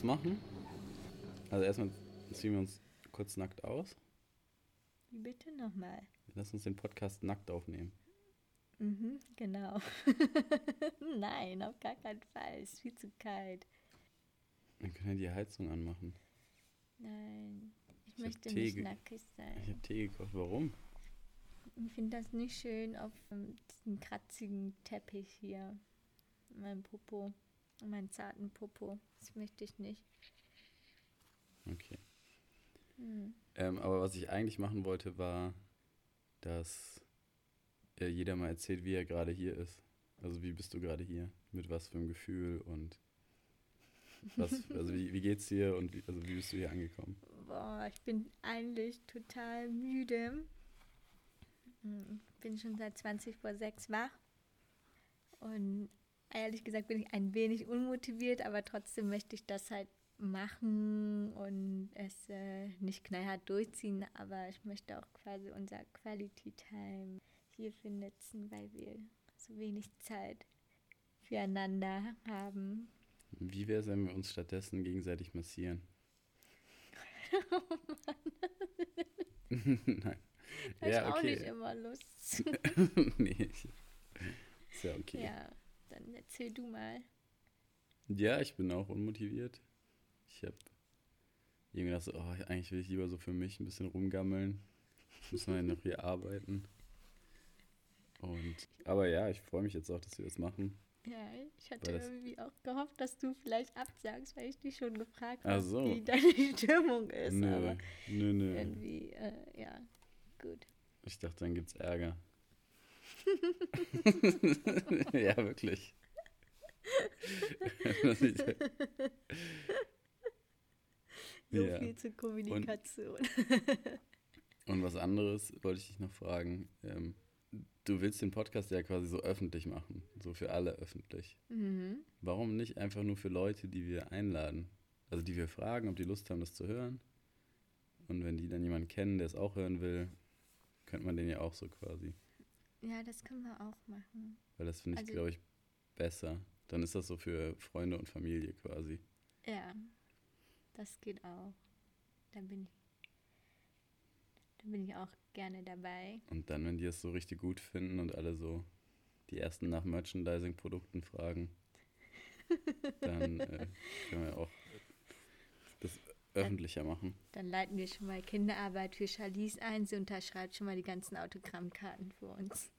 was machen. Also erstmal ziehen wir uns kurz nackt aus. Wie bitte nochmal? Lass uns den Podcast nackt aufnehmen. Mhm, genau. Nein, auf gar keinen Fall. Ist viel zu kalt. Wir können ja die Heizung anmachen. Nein, ich, Ich möchte nicht nackig Ich sein. habe Tee gekocht. Warum? Ich finde das nicht schön auf ähm, diesem kratzigen Teppich hier. Mein Popo. Meinen zarten Popo. Das möchte ich nicht. Okay. Hm. Ähm, aber was ich eigentlich machen wollte, war, dass äh, jeder mal erzählt, wie er gerade hier ist. Also wie bist du gerade hier? Mit was für einem Gefühl und was, also wie, wie geht's dir und wie, also wie bist du hier angekommen? Boah, ich bin eigentlich total müde. Hm, Bin schon seit 20 vor 6 wach. Und ehrlich gesagt bin ich ein wenig unmotiviert, aber trotzdem möchte ich das halt machen und es äh, nicht knallhart durchziehen. Aber ich möchte auch quasi unser Quality Time hierfür nutzen, weil wir so wenig Zeit füreinander haben. Wie wäre es, wenn wir uns stattdessen gegenseitig massieren? Nein. Da Ja, ich auch nicht okay. immer Lust. nee, ist ja okay. Ja, dann erzähl du mal. Ja, ich bin auch unmotiviert. Ich habe irgendwie gedacht, so, oh, eigentlich will ich lieber so für mich ein bisschen rumgammeln. Müssen wir ja noch hier arbeiten. Und, aber ja, ich freue mich jetzt auch, dass wir das machen. Ja, ich hatte irgendwie auch gehofft, dass du vielleicht absagst, weil ich dich schon gefragt habe, so. wie deine Stimmung ist. Nö, Aber nö, nö. irgendwie, äh, ja, gut. Ich dachte, dann gibt's Ärger. ja, wirklich. So Ja. viel zur Kommunikation. Und was anderes wollte ich dich noch fragen. Ähm, du willst den Podcast ja quasi so öffentlich machen, so für alle öffentlich. Mhm. Warum nicht einfach nur für Leute, die wir einladen? Also die wir fragen, ob die Lust haben, das zu hören. Und wenn die dann jemanden kennen, der es auch hören will, könnte man den ja auch so quasi. Ja, das können wir auch machen. Weil das finde ich, Also- glaube ich, besser. Dann ist das so für Freunde und Familie quasi. Ja, das geht auch. Da bin ich, da bin ich auch gerne dabei. Und dann, wenn die es so richtig gut finden und alle so die ersten nach Merchandising-Produkten fragen, dann äh, können wir auch das öffentlicher machen. Dann leiten wir schon mal Kinderarbeit für Charlize ein. Sie unterschreibt schon mal die ganzen Autogrammkarten für uns.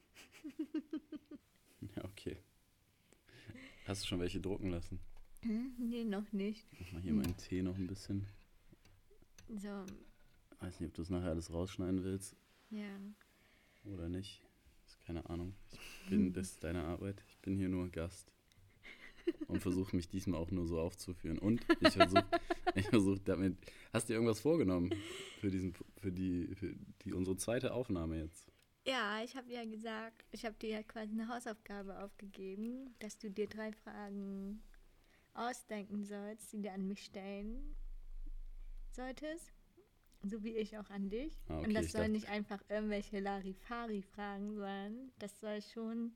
Ja, okay. Hast du schon welche drucken lassen? Hm? Nee, noch nicht. Mach mal hier meinen Tee noch ein bisschen. So, Weiß nicht, ob du es nachher alles rausschneiden willst ja. oder nicht. Ist keine Ahnung. Ich bin, das ist deine Arbeit. Ich bin hier nur Gast. Und versuche mich diesmal auch nur so aufzuführen. Und ich versuche ich versuch damit. Hast du dir irgendwas vorgenommen für diesen für die für die unsere zweite Aufnahme jetzt? Ja, ich habe ja gesagt, ich habe dir ja quasi eine Hausaufgabe aufgegeben, dass du dir drei Fragen ausdenken sollst, die du an mich stellen solltest. So wie ich auch an dich. Ah, okay, Und das dachte- nicht einfach irgendwelche Larifari-Fragen sein. Das soll schon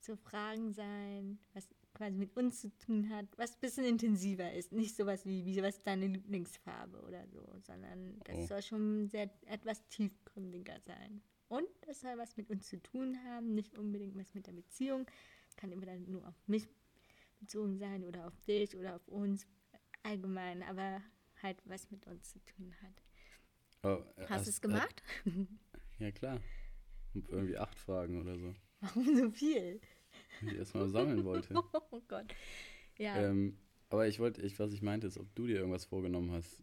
so Fragen sein, was quasi mit uns zu tun hat, was ein bisschen intensiver ist. Nicht sowas wie, wie was ist deine Lieblingsfarbe oder so, sondern das Oh. soll schon sehr etwas tiefgründiger sein. Und es soll was mit uns zu tun haben, nicht unbedingt was mit der Beziehung. Kann immer dann nur auf mich bezogen sein oder auf dich oder auf uns allgemein, aber halt was mit uns zu tun hat. Oh, äh, Hast du es gemacht? Äh, ja klar. Irgendwie acht Fragen oder so, Warum so viel? Die ich erstmal sammeln wollte. Oh Gott. Ja, Ähm, aber ich wollte, ich, was ich meinte, ist, ob du dir irgendwas vorgenommen hast.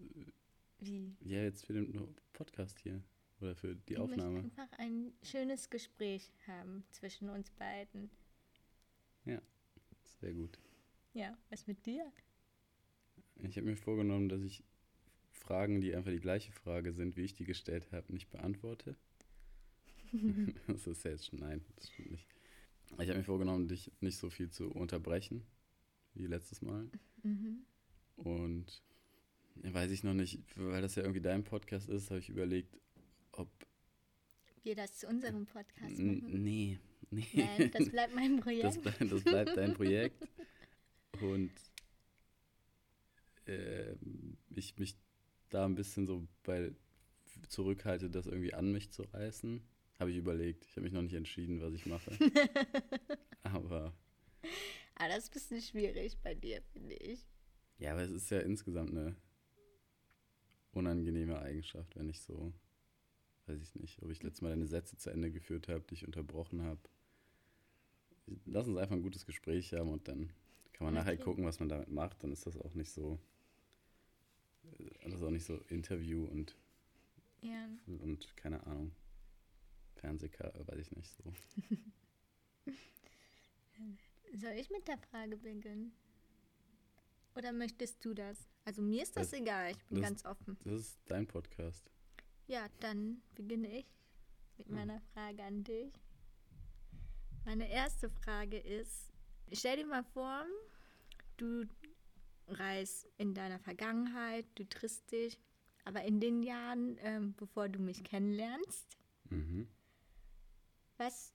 wie? Ja, jetzt für den Podcast hier. Oder für die Ich möchte Aufnahme. einfach ein schönes Gespräch haben zwischen uns beiden. Sehr gut. Ja, was mit dir? Ich habe mir vorgenommen, dass ich Fragen, die einfach die gleiche Frage sind, wie ich die gestellt habe, nicht beantworte. das ist ja jetzt schon, nein, das stimmt nicht. Ich habe mir vorgenommen, dich nicht so viel zu unterbrechen wie letztes Mal. Mhm. Und weiß ich noch nicht, weil das ja irgendwie dein Podcast ist, habe ich überlegt, ob. Wir das zu unserem Podcast machen. Nee, nee. Nein, das bleibt mein Projekt. Das, ble- das bleibt dein Projekt. Und äh, ich mich da ein bisschen so bei zurückhalte, das irgendwie an mich zu reißen. Habe ich überlegt. Ich habe mich noch nicht entschieden, was ich mache. aber. Aber das ist ein bisschen schwierig bei dir, finde ich. Ja, aber es ist ja insgesamt eine unangenehme Eigenschaft, wenn ich so, weiß ich nicht, ob ich letztes Mal deine Sätze zu Ende geführt habe, dich unterbrochen habe. Lass uns einfach ein gutes Gespräch haben und dann kann man okay. nachher gucken, was man damit macht. Dann ist das auch nicht so, das ist auch nicht so Interview und, ja. und keine Ahnung, Fernsehkar, weiß ich nicht so. Soll ich mit der Frage beginnen? Oder möchtest du das? Also mir ist das, das egal, ich bin das, ganz offen. Das ist dein Podcast. Ja, dann beginne ich mit hm. meiner Frage an dich. Meine erste Frage ist, stell dir mal vor, du reist in deiner Vergangenheit, du triffst dich, aber in den Jahren, ähm, bevor du mich kennenlernst, mhm. Was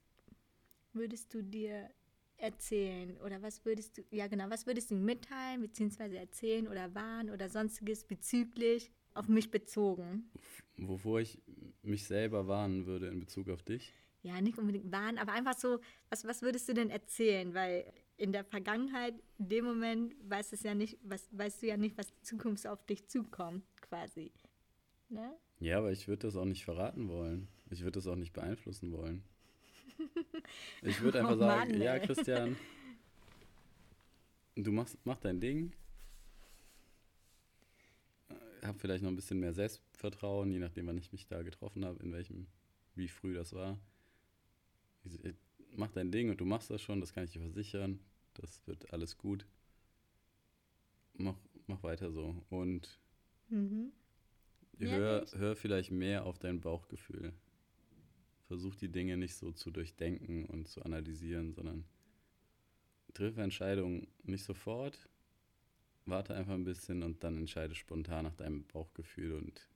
würdest du dir erzählen? Oder was würdest du, ja genau, was würdest du mitteilen, beziehungsweise erzählen oder warnen oder sonstiges bezüglich auf mich bezogen? Wovor ich mich selber warnen würde in Bezug auf dich? Ja, nicht unbedingt warnen, aber einfach so, was, was würdest du denn erzählen? Weil in der Vergangenheit, in dem Moment, weißt, es ja nicht, was, weißt du ja nicht, was die Zukunft auf dich zukommt, quasi. Ne? Ja, aber ich würde das auch nicht verraten wollen. Ich würde das auch nicht beeinflussen wollen. Ich würde einfach oh sagen, Mann, ja, Christian, du machst mach dein Ding. Hab vielleicht noch ein bisschen mehr Selbstvertrauen, je nachdem, wann ich mich da getroffen habe, in welchem, wie früh das war. Mach dein Ding und du machst das schon, das kann ich dir versichern. Das wird alles gut. Mach, mach weiter so. Und mhm. hör, hör vielleicht mehr auf dein Bauchgefühl versuch die Dinge nicht so zu durchdenken und zu analysieren, sondern triff Entscheidungen nicht sofort, warte einfach ein bisschen und dann entscheide spontan nach deinem Bauchgefühl und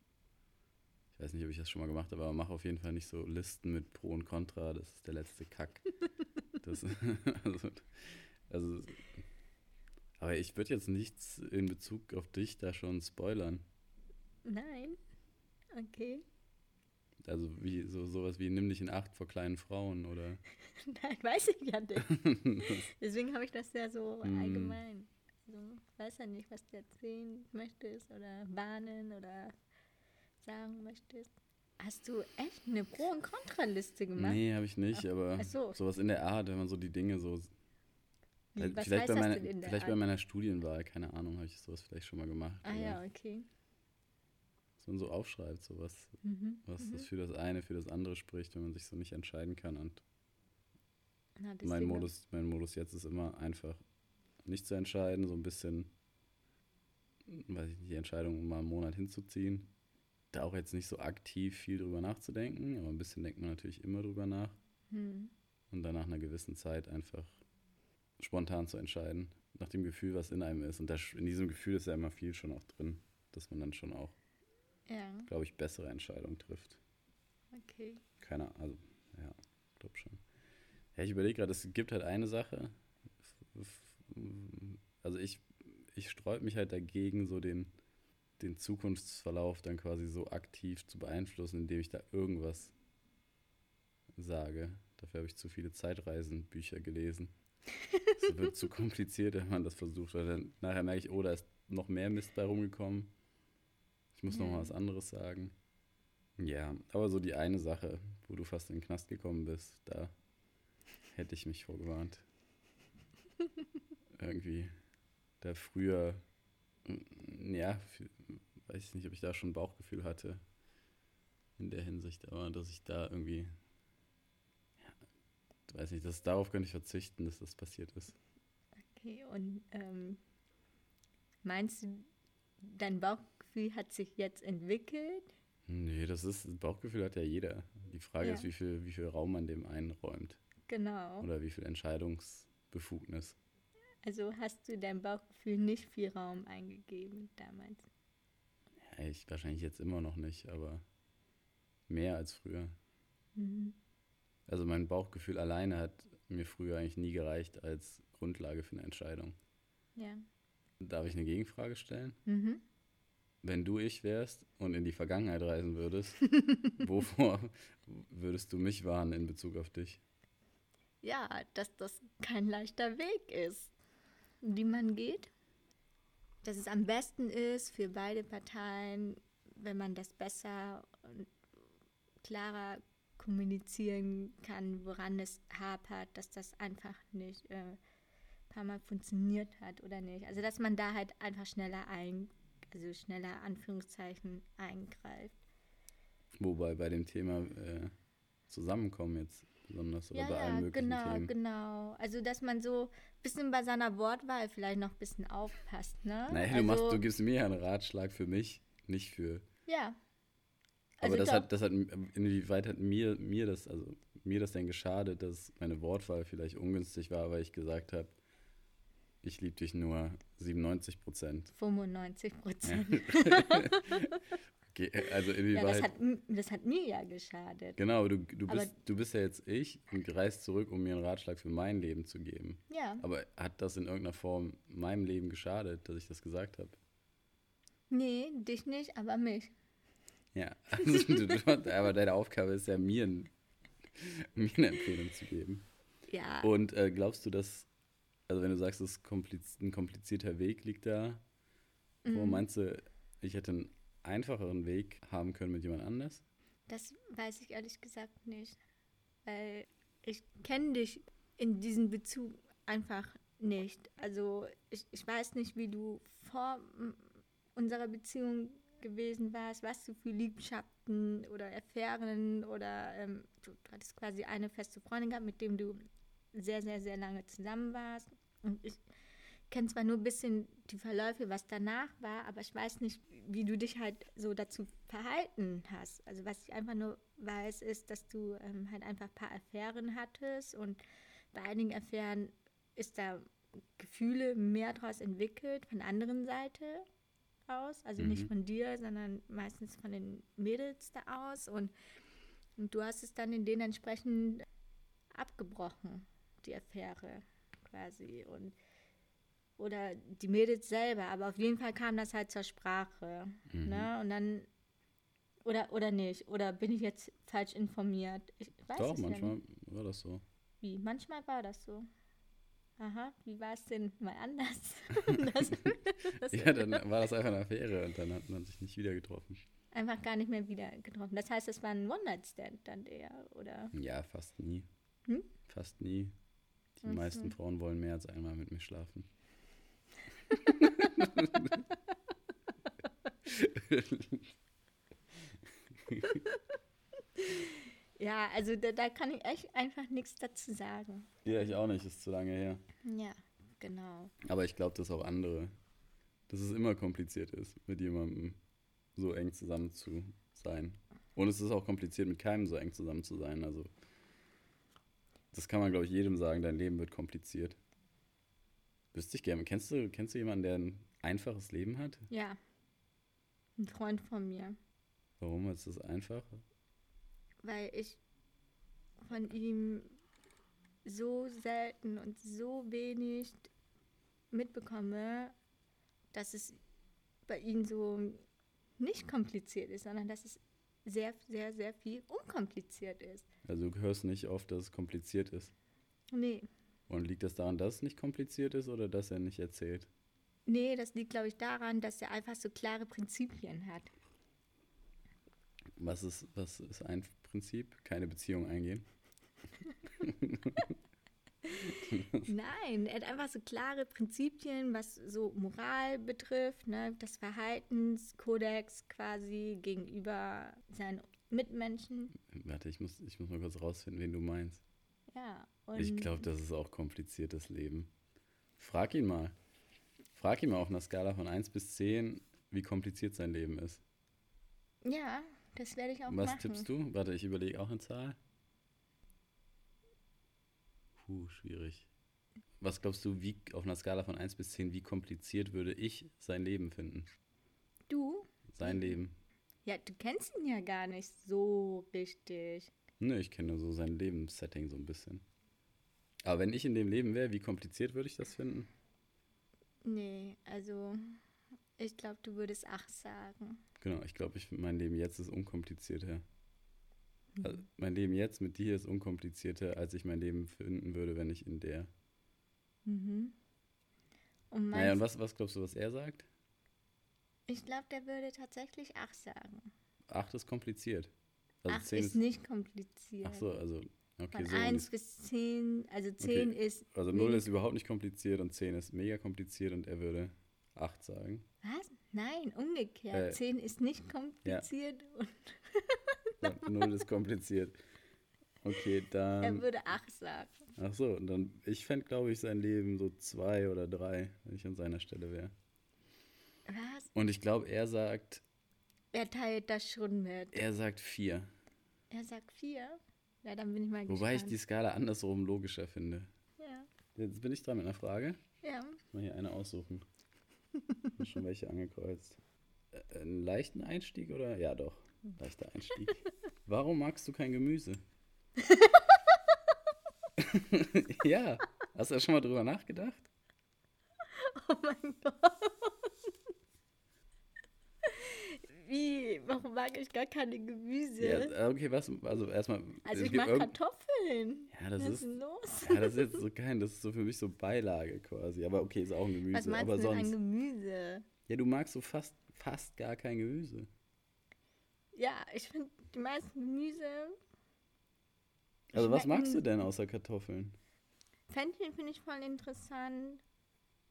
ich weiß nicht, ob ich das schon mal gemacht habe, aber mach auf jeden Fall nicht so Listen mit Pro und Contra, das ist der letzte Kack. das, also, also, aber ich würde jetzt nichts in Bezug auf dich da schon spoilern. Nein. Okay. Also wie so sowas wie nimm dich in Acht vor kleinen Frauen oder. Nein, weiß ich ja nicht. Deswegen habe ich das ja so mm. allgemein. Also ich weiß ja nicht, was du erzählen möchtest oder warnen oder sagen möchtest. Hast du echt eine Pro- und Kontraliste gemacht? Nee, habe ich nicht, Ach, aber so. sowas in der Art, wenn man so die Dinge so. Wie, vielleicht bei, meiner, vielleicht bei meiner Studienwahl, keine Ahnung, habe ich sowas vielleicht schon mal gemacht. Ah ja, okay dass man so aufschreibt, so was, mhm. was mhm. das für das eine, für das andere spricht, wenn man sich so nicht entscheiden kann. Und Na, mein Modus, mein Modus jetzt ist immer einfach nicht zu entscheiden, so ein bisschen, weiß ich nicht, die Entscheidung mal einen Monat hinzuziehen. Da auch jetzt nicht so aktiv viel drüber nachzudenken, aber ein bisschen denkt man natürlich immer drüber nach. Mhm. Und dann nach einer gewissen Zeit einfach spontan zu entscheiden, nach dem Gefühl, was in einem ist. Und das, in diesem Gefühl ist ja immer viel schon auch drin, dass man dann schon auch ja. glaube ich, bessere Entscheidungen trifft. Okay. Keiner, also, ja, glaube schon. Ja, ich überlege gerade, es gibt halt eine Sache. Also ich, ich sträube mich halt dagegen, so den, den Zukunftsverlauf dann quasi so aktiv zu beeinflussen, indem ich da irgendwas sage. Dafür habe ich zu viele Zeitreisenbücher gelesen. Es wird zu kompliziert, wenn man das versucht. Weil dann nachher merke ich, oh, da ist noch mehr Mist bei rumgekommen muss noch mal was anderes sagen. Ja, aber so die eine Sache, wo du fast in den Knast gekommen bist, da hätte ich mich vorgewarnt. Irgendwie da früher, mm, ja, weiß ich nicht, ob ich da schon ein Bauchgefühl hatte in der Hinsicht, aber dass ich da irgendwie, ja, weiß nicht, dass darauf könnte ich verzichten, dass das passiert ist. Okay, und ähm, meinst du, dein Bauch Bauchgefühl hat sich jetzt entwickelt? Nee, das ist, Bauchgefühl hat ja jeder. Die Frage ja. ist, wie viel, wie viel Raum man dem einräumt. Genau. Oder wie viel Entscheidungsbefugnis. Also hast du deinem Bauchgefühl nicht viel Raum eingegeben damals? Ja, ich wahrscheinlich jetzt immer noch nicht, aber mehr als früher. Mhm. Also mein Bauchgefühl alleine hat mir früher eigentlich nie gereicht als Grundlage für eine Entscheidung. Ja Darf ich eine Gegenfrage stellen? Mhm. Wenn du ich wärst und in die Vergangenheit reisen würdest, wovor würdest du mich warnen in Bezug auf dich? Ja, dass das kein leichter Weg ist, den man geht. Dass es am besten ist für beide Parteien, wenn man das besser und klarer kommunizieren kann, woran es hapert, dass das einfach nicht äh, ein paar Mal funktioniert hat oder nicht. Also dass man da halt einfach schneller ein, also schneller Anführungszeichen eingreift. Wobei bei dem Thema äh, Zusammenkommen jetzt besonders oder Ja, bei allen möglichen genau, Themen. genau. Also dass man so ein bisschen bei seiner Wortwahl vielleicht noch ein bisschen aufpasst, ne? Naja, also, du, machst, du gibst mir ja einen Ratschlag für mich, nicht für. Ja. Aber Also das doch. hat, das hat, inwieweit hat mir, mir das, also mir das denn geschadet, dass meine Wortwahl vielleicht ungünstig war, weil ich gesagt habe, ich liebe dich nur 97 Prozent. 95 Prozent. Okay, also Ja, inwieweit. das hat, das hat mir ja geschadet. genau, du, du, Aber- bist, du bist ja jetzt ich und reist zurück, um mir einen Ratschlag für mein Leben zu geben. Ja. Aber hat das in irgendeiner Form meinem Leben geschadet, dass ich das gesagt habe? Nee, dich nicht, aber mich. Ja, also, aber deine Aufgabe ist ja, mir, ein, mir eine Empfehlung zu geben. Ja. Und äh, glaubst du, dass, also wenn du sagst, es ist kompliz ein komplizierter Weg liegt da, Mhm. meinst du, ich hätte einen einfacheren Weg haben können mit jemand anders? Das weiß ich ehrlich gesagt nicht. Weil ich kenne dich in diesem Bezug einfach nicht. Also ich, ich weiß nicht, wie du vor unserer Beziehung gewesen warst, was du für Liebschaften oder Affären oder ähm, du, du hattest quasi eine feste Freundin gehabt, mit dem du sehr, sehr, sehr lange zusammen warst. Und ich kenne zwar nur ein bisschen die Verläufe, was danach war, aber ich weiß nicht, wie du dich halt so dazu verhalten hast. Also was ich einfach nur weiß, ist, dass du ähm, halt einfach ein paar Affären hattest und bei einigen Affären ist da Gefühle mehr daraus entwickelt von der anderen Seite aus, also nicht Mhm. von dir, sondern meistens von den Mädels da aus und, und du hast es dann in denen entsprechend abgebrochen, die Affäre quasi und oder die Mädels selber, aber auf jeden Fall kam das halt zur Sprache, Mhm. ne? Und dann oder oder nicht oder bin ich jetzt falsch informiert? Ich weiß Doch, es ja manchmal nicht. war das so. Wie? Manchmal war das so. Aha, wie war es denn mal anders? das, das Ja, dann war das einfach eine Affäre und dann hat man sich nicht wieder getroffen. einfach gar nicht mehr wieder getroffen. Das heißt, es war ein One-Night-Stand dann eher, oder? Ja, fast nie. Hm? Fast nie. Die so. meisten Frauen wollen mehr als einmal mit mir schlafen. Ja, also da, da kann ich echt einfach nichts dazu sagen. Ja, ich auch nicht, ist zu lange her. Ja, genau. Aber ich glaube, dass auch andere, dass es immer kompliziert ist, mit jemandem so eng zusammen zu sein. Und es ist auch kompliziert, mit keinem so eng zusammen zu sein. Also, das kann man, glaube ich, jedem sagen, dein Leben wird kompliziert. Wüsste ich gerne. Kennst du, kennst du jemanden, der ein einfaches Leben hat? Ja. Ein Freund von mir. Warum ist das einfach? weil ich von ihm so selten und so wenig mitbekomme, dass es bei ihm so nicht kompliziert ist, sondern dass es sehr, sehr, sehr viel unkompliziert ist. Also, du hörst nicht oft, dass es kompliziert ist. Nee, Und liegt das daran, dass es nicht kompliziert ist oder dass er nicht erzählt? nee, das liegt, glaube ich, daran, dass er einfach so klare Prinzipien hat. Was ist, was ist ein Prinzip? Keine Beziehung eingehen. Nein, er hat einfach so klare Prinzipien, was so Moral betrifft, ne? das Verhaltenskodex quasi gegenüber seinen Mitmenschen. Warte, ich muss, ich muss mal kurz rausfinden, wen du meinst. Ja, Ich glaube, das ist auch kompliziertes Leben. Frag ihn mal. Frag ihn mal auf einer Skala von 1 bis 10, wie kompliziert sein Leben ist. ja, das werde ich auch Was machen. tippst du? Warte, ich überlege auch eine Zahl. Puh, schwierig. Was glaubst du, wie auf einer Skala von 1 bis 10, wie kompliziert würde ich sein Leben finden? Du? Sein Leben. Ja, du kennst ihn ja gar nicht so richtig. Ne, ich kenne nur so sein Lebenssetting so ein bisschen. Aber wenn ich in dem Leben wäre, wie kompliziert würde ich das finden? Nee, also ich glaube, du würdest ach sagen. Genau, ich glaube, ich mein Leben jetzt ist unkomplizierter. Also mein Leben jetzt mit dir ist unkomplizierter, als ich mein Leben finden würde, wenn ich in der. Mhm. Und Naja, und was, was glaubst du, was er sagt? ich glaube, der würde tatsächlich ach sagen. Acht ist kompliziert. Also ach zehn ist ist. nicht kompliziert. Ach so, also. Okay, Von so. 1 bis 10, also 10 ist. Also 0 wenig- ist überhaupt nicht kompliziert und 10 ist mega kompliziert und er würde 8 sagen. Was? Nein, umgekehrt. Äh, 10 ist nicht kompliziert und 0 ist kompliziert. Okay, er dann. würde ach sagen. Ach so, und dann. Ich fände, glaube ich, sein Leben so 2 oder 3, wenn ich an seiner Stelle wäre. Was? Und ich glaube, er sagt. Er teilt das schon mit. Er sagt 4. Er sagt 4. Ja, dann bin ich mal Wobei ich die gespannt. Skala andersrum logischer finde. Ja, Jetzt bin ich dran mit einer Frage. ja. Mal hier eine aussuchen. Hab schon welche angekreuzt. Äh, Einen leichten Einstieg oder? Ja, doch. Leichter Einstieg. Warum magst du kein Gemüse? ja. Hast du da schon mal drüber nachgedacht? Oh mein Gott. Wie? Warum mag ich gar keine Gemüse? Ja, okay, was? Also erstmal. also ich mag Kartoffeln. Ja, das Was ist. los? Ja, das ist jetzt so kein, das ist so für mich so Beilage quasi. Aber okay, ist auch ein Gemüse. Was meinst aber du denn an sonst. Gemüse? Ja, du magst so fast, fast gar kein Gemüse. Ja, ich finde die meisten Gemüse. Also was magst du denn außer Kartoffeln? Fenchel finde ich voll interessant.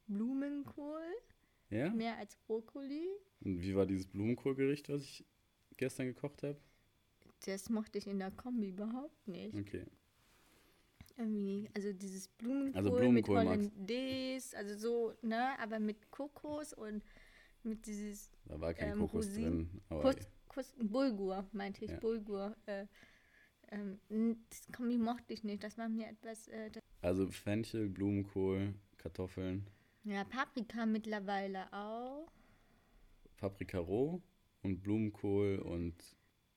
Blumenkohl, Ja? mehr als Brokkoli. Und wie war dieses Blumenkohlgericht, was ich gestern gekocht habe? Das mochte ich in der Kombi überhaupt nicht. Okay. Irgendwie, also dieses Blumenkohl, Also Blumenkohl mit Hollandaise, also so, ne, aber mit Kokos und mit dieses Da war kein Ähm, Kokos Rosinen. drin. Aber Kus, Kus, Bulgur, meinte ich, Ja. Bulgur. Äh, ähm, das Kombi mochte ich nicht, das war mir etwas, äh, also Fenchel, Blumenkohl, Kartoffeln, ja, Paprika mittlerweile auch. Paprika roh und Blumenkohl und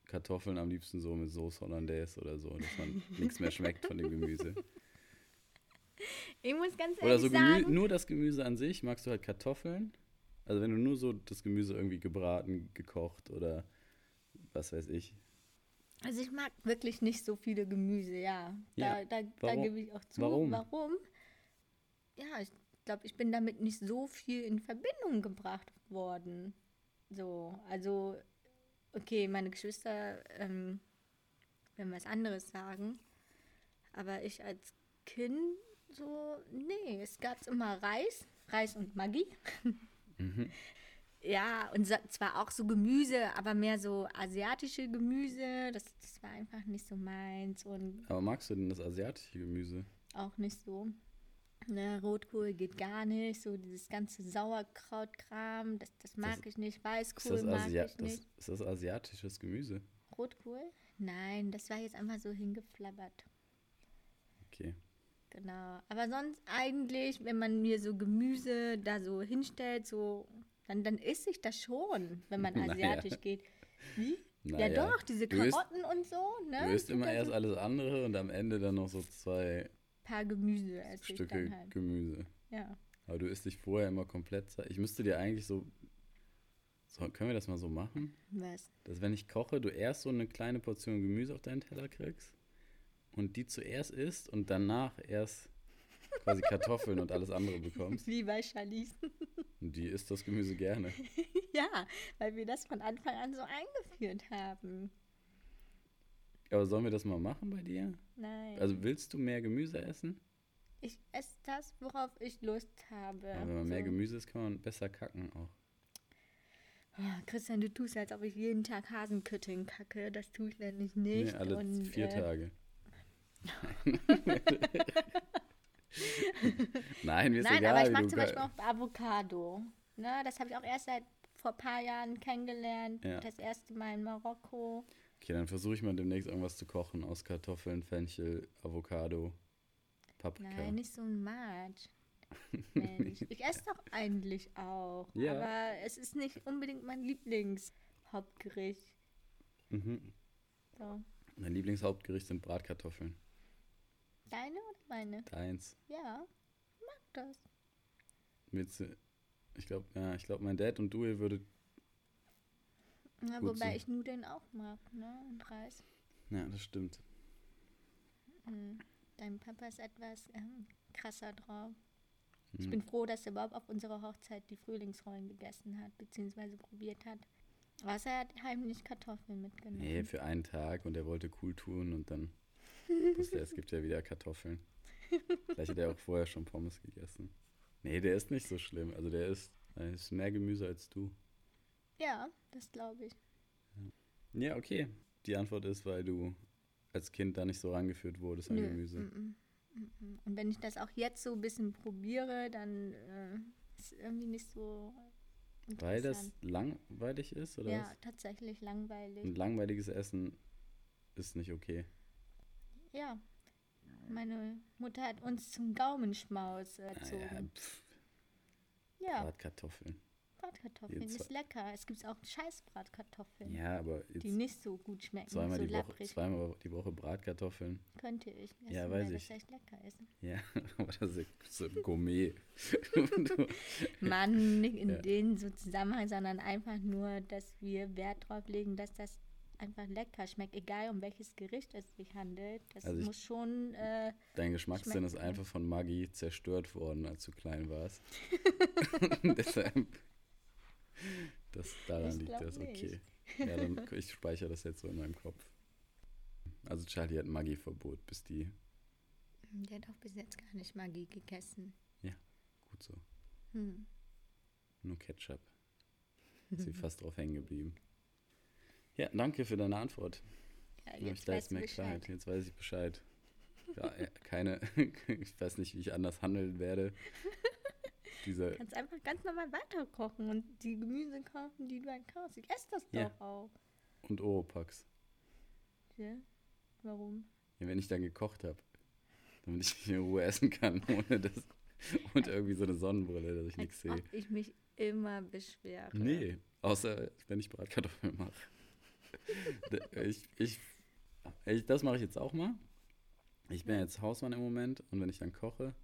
Kartoffeln am liebsten so mit Sauce Hollandaise oder so, dass man nichts mehr schmeckt von dem Gemüse. Ich muss ganz Oder ehrlich so Gemü sagen, nur das Gemüse an sich, magst du halt Kartoffeln? Also wenn du nur so das Gemüse irgendwie gebraten, gekocht oder was weiß ich. also ich mag wirklich nicht so viele Gemüse, ja. Da, Ja, da, da gebe ich auch zu. Warum? Warum? Ja, ich glaube, ich bin damit nicht so viel in Verbindung gebracht worden. So, also, okay, meine Geschwister ähm, werden was anderes sagen. Aber ich als Kind so, nee, es gab immer Reis, Reis und Maggi. Mhm. Ja, und zwar auch so Gemüse, aber mehr so asiatische Gemüse. Das, das war einfach nicht so meins und Aber magst du denn das asiatische Gemüse? auch nicht so. Ne, Rotkohl geht gar nicht. So dieses ganze Sauerkrautkram, das, das mag ich nicht. Weißkohl das, mag Asia ich das, nicht. ist das asiatisches Gemüse? Rotkohl? Nein, das war jetzt einfach so hingeflabbert. Okay. Genau. Aber sonst eigentlich, wenn man mir so Gemüse da so hinstellt, so, dann, dann esse ich das schon, wenn man Naja. asiatisch geht. Wie? Naja, ja doch, diese du isst- Karotten und so, ne? Du isst immer erst so alles andere und am Ende dann noch so zwei paar Gemüse Stücke dann halt. Gemüse. Ja. Aber du isst dich vorher immer komplett. Ich müsste dir eigentlich so, so. Können wir das mal so machen? Was? Dass wenn ich koche, du erst so eine kleine Portion Gemüse auf deinen Teller kriegst und die zuerst isst und danach erst quasi Kartoffeln und alles andere bekommst. Wie bei Charlize. Die isst das Gemüse gerne. ja, weil wir das von Anfang an so eingeführt haben. Aber sollen wir das mal machen bei dir? Nein. Also willst du mehr Gemüse essen? ich esse das, worauf ich Lust habe. Aber wenn man mehr So. Gemüse isst, kann man besser kacken auch. Oh, Christian, du tust, als ob ich jeden Tag Hasenkütteln kacke. Das tue ich nämlich nicht. Nee, alle und, vier äh, Tage. Nein, mir ist Nein, egal. aber ich mag zum Beispiel auch Avocado. Ne, das habe ich auch erst seit vor ein paar Jahren kennengelernt. Ja. Das erste Mal in Marokko. Okay, dann versuche ich mal demnächst irgendwas zu kochen aus Kartoffeln, Fenchel, Avocado, Paprika. Nein, nicht so ein Matsch. Mensch. Ich esse doch eigentlich auch. Ja. Aber es ist nicht unbedingt mein Lieblingshauptgericht. Mhm. So. Mein Lieblingshauptgericht sind Bratkartoffeln. Deine oder meine? Deins. Ja, mag das. Mit, Ich glaube, ja, ich glaube, mein Dad und du, ihr würdet. Ja, wobei so. ich Nudeln auch mag, ne? Und Reis. Ja, das stimmt. Mhm. Dein Papa ist etwas ähm, krasser drauf. Ich Hm. bin froh, dass er überhaupt auf unserer Hochzeit die Frühlingsrollen gegessen hat, beziehungsweise probiert hat. Außer er hat heimlich Kartoffeln mitgenommen. Nee, für einen Tag und er wollte cool tun und dann wusste er, es gibt ja wieder Kartoffeln. Vielleicht hat er auch vorher schon Pommes gegessen. Nee, der ist nicht so schlimm. Also der ist, der ist mehr Gemüse als du. Ja, das glaube ich. Ja, okay. Die Antwort ist, weil du als Kind da nicht so rangeführt wurdest an Nö, Gemüse. mm, mm, mm. Und wenn ich das auch jetzt so ein bisschen probiere, dann äh, ist irgendwie nicht so Weil das langweilig ist, oder Ja, was? tatsächlich langweilig. Ein langweiliges Essen ist nicht okay. Ja. Meine Mutter hat uns zum Gaumenschmaus erzogen. pff, Ja, Bratkartoffeln. Bratkartoffeln Ihr ist lecker. Es gibt auch Scheißbratkartoffeln, Ja, aber die nicht so gut schmecken, zweimal, so die Woche, zweimal die Woche Bratkartoffeln. Könnte ich essen, Ja, weil weiß das ich. echt lecker ist. Ja, aber das ist so ein Gourmet. Mann, nicht in Ja. den so Zusammenhang, sondern einfach nur, dass wir Wert drauf legen, dass das einfach lecker schmeckt, egal um welches Gericht es sich handelt. Das Also ich- muss schon, äh, Dein Geschmackssinn ist einfach von Maggi zerstört worden, als du klein warst. Deshalb, das, daran Ich liegt das, nicht. okay. Ja, dann, ich speichere das jetzt so in meinem Kopf. Also Charlie hat Maggi-Verbot, bis die, der hat auch bis jetzt gar nicht Magie gegessen. gut so, Hm. nur Ketchup. Ist sie fast drauf hängen geblieben. Ja, danke für deine Antwort. Ja, jetzt ich weiß mehr Bescheid. Jetzt weiß ich Bescheid. Ja, keine, ich weiß nicht, wie ich anders handeln werde. Diese, Du kannst einfach ganz normal weiterkochen und die Gemüse kaufen, die du halt kaufst. Ich esse das Ja. doch auch. und Oropax. Ja? Warum? Ja, wenn ich dann gekocht habe, damit ich nicht in Ruhe essen kann, ohne das und irgendwie so eine Sonnenbrille, dass ich nichts sehe. ich mich immer beschwere. Nee, außer wenn ich Bratkartoffeln mache. Ich, ich, ich, das mache ich jetzt auch mal. Ich bin jetzt Hausmann im Moment und wenn ich dann koche,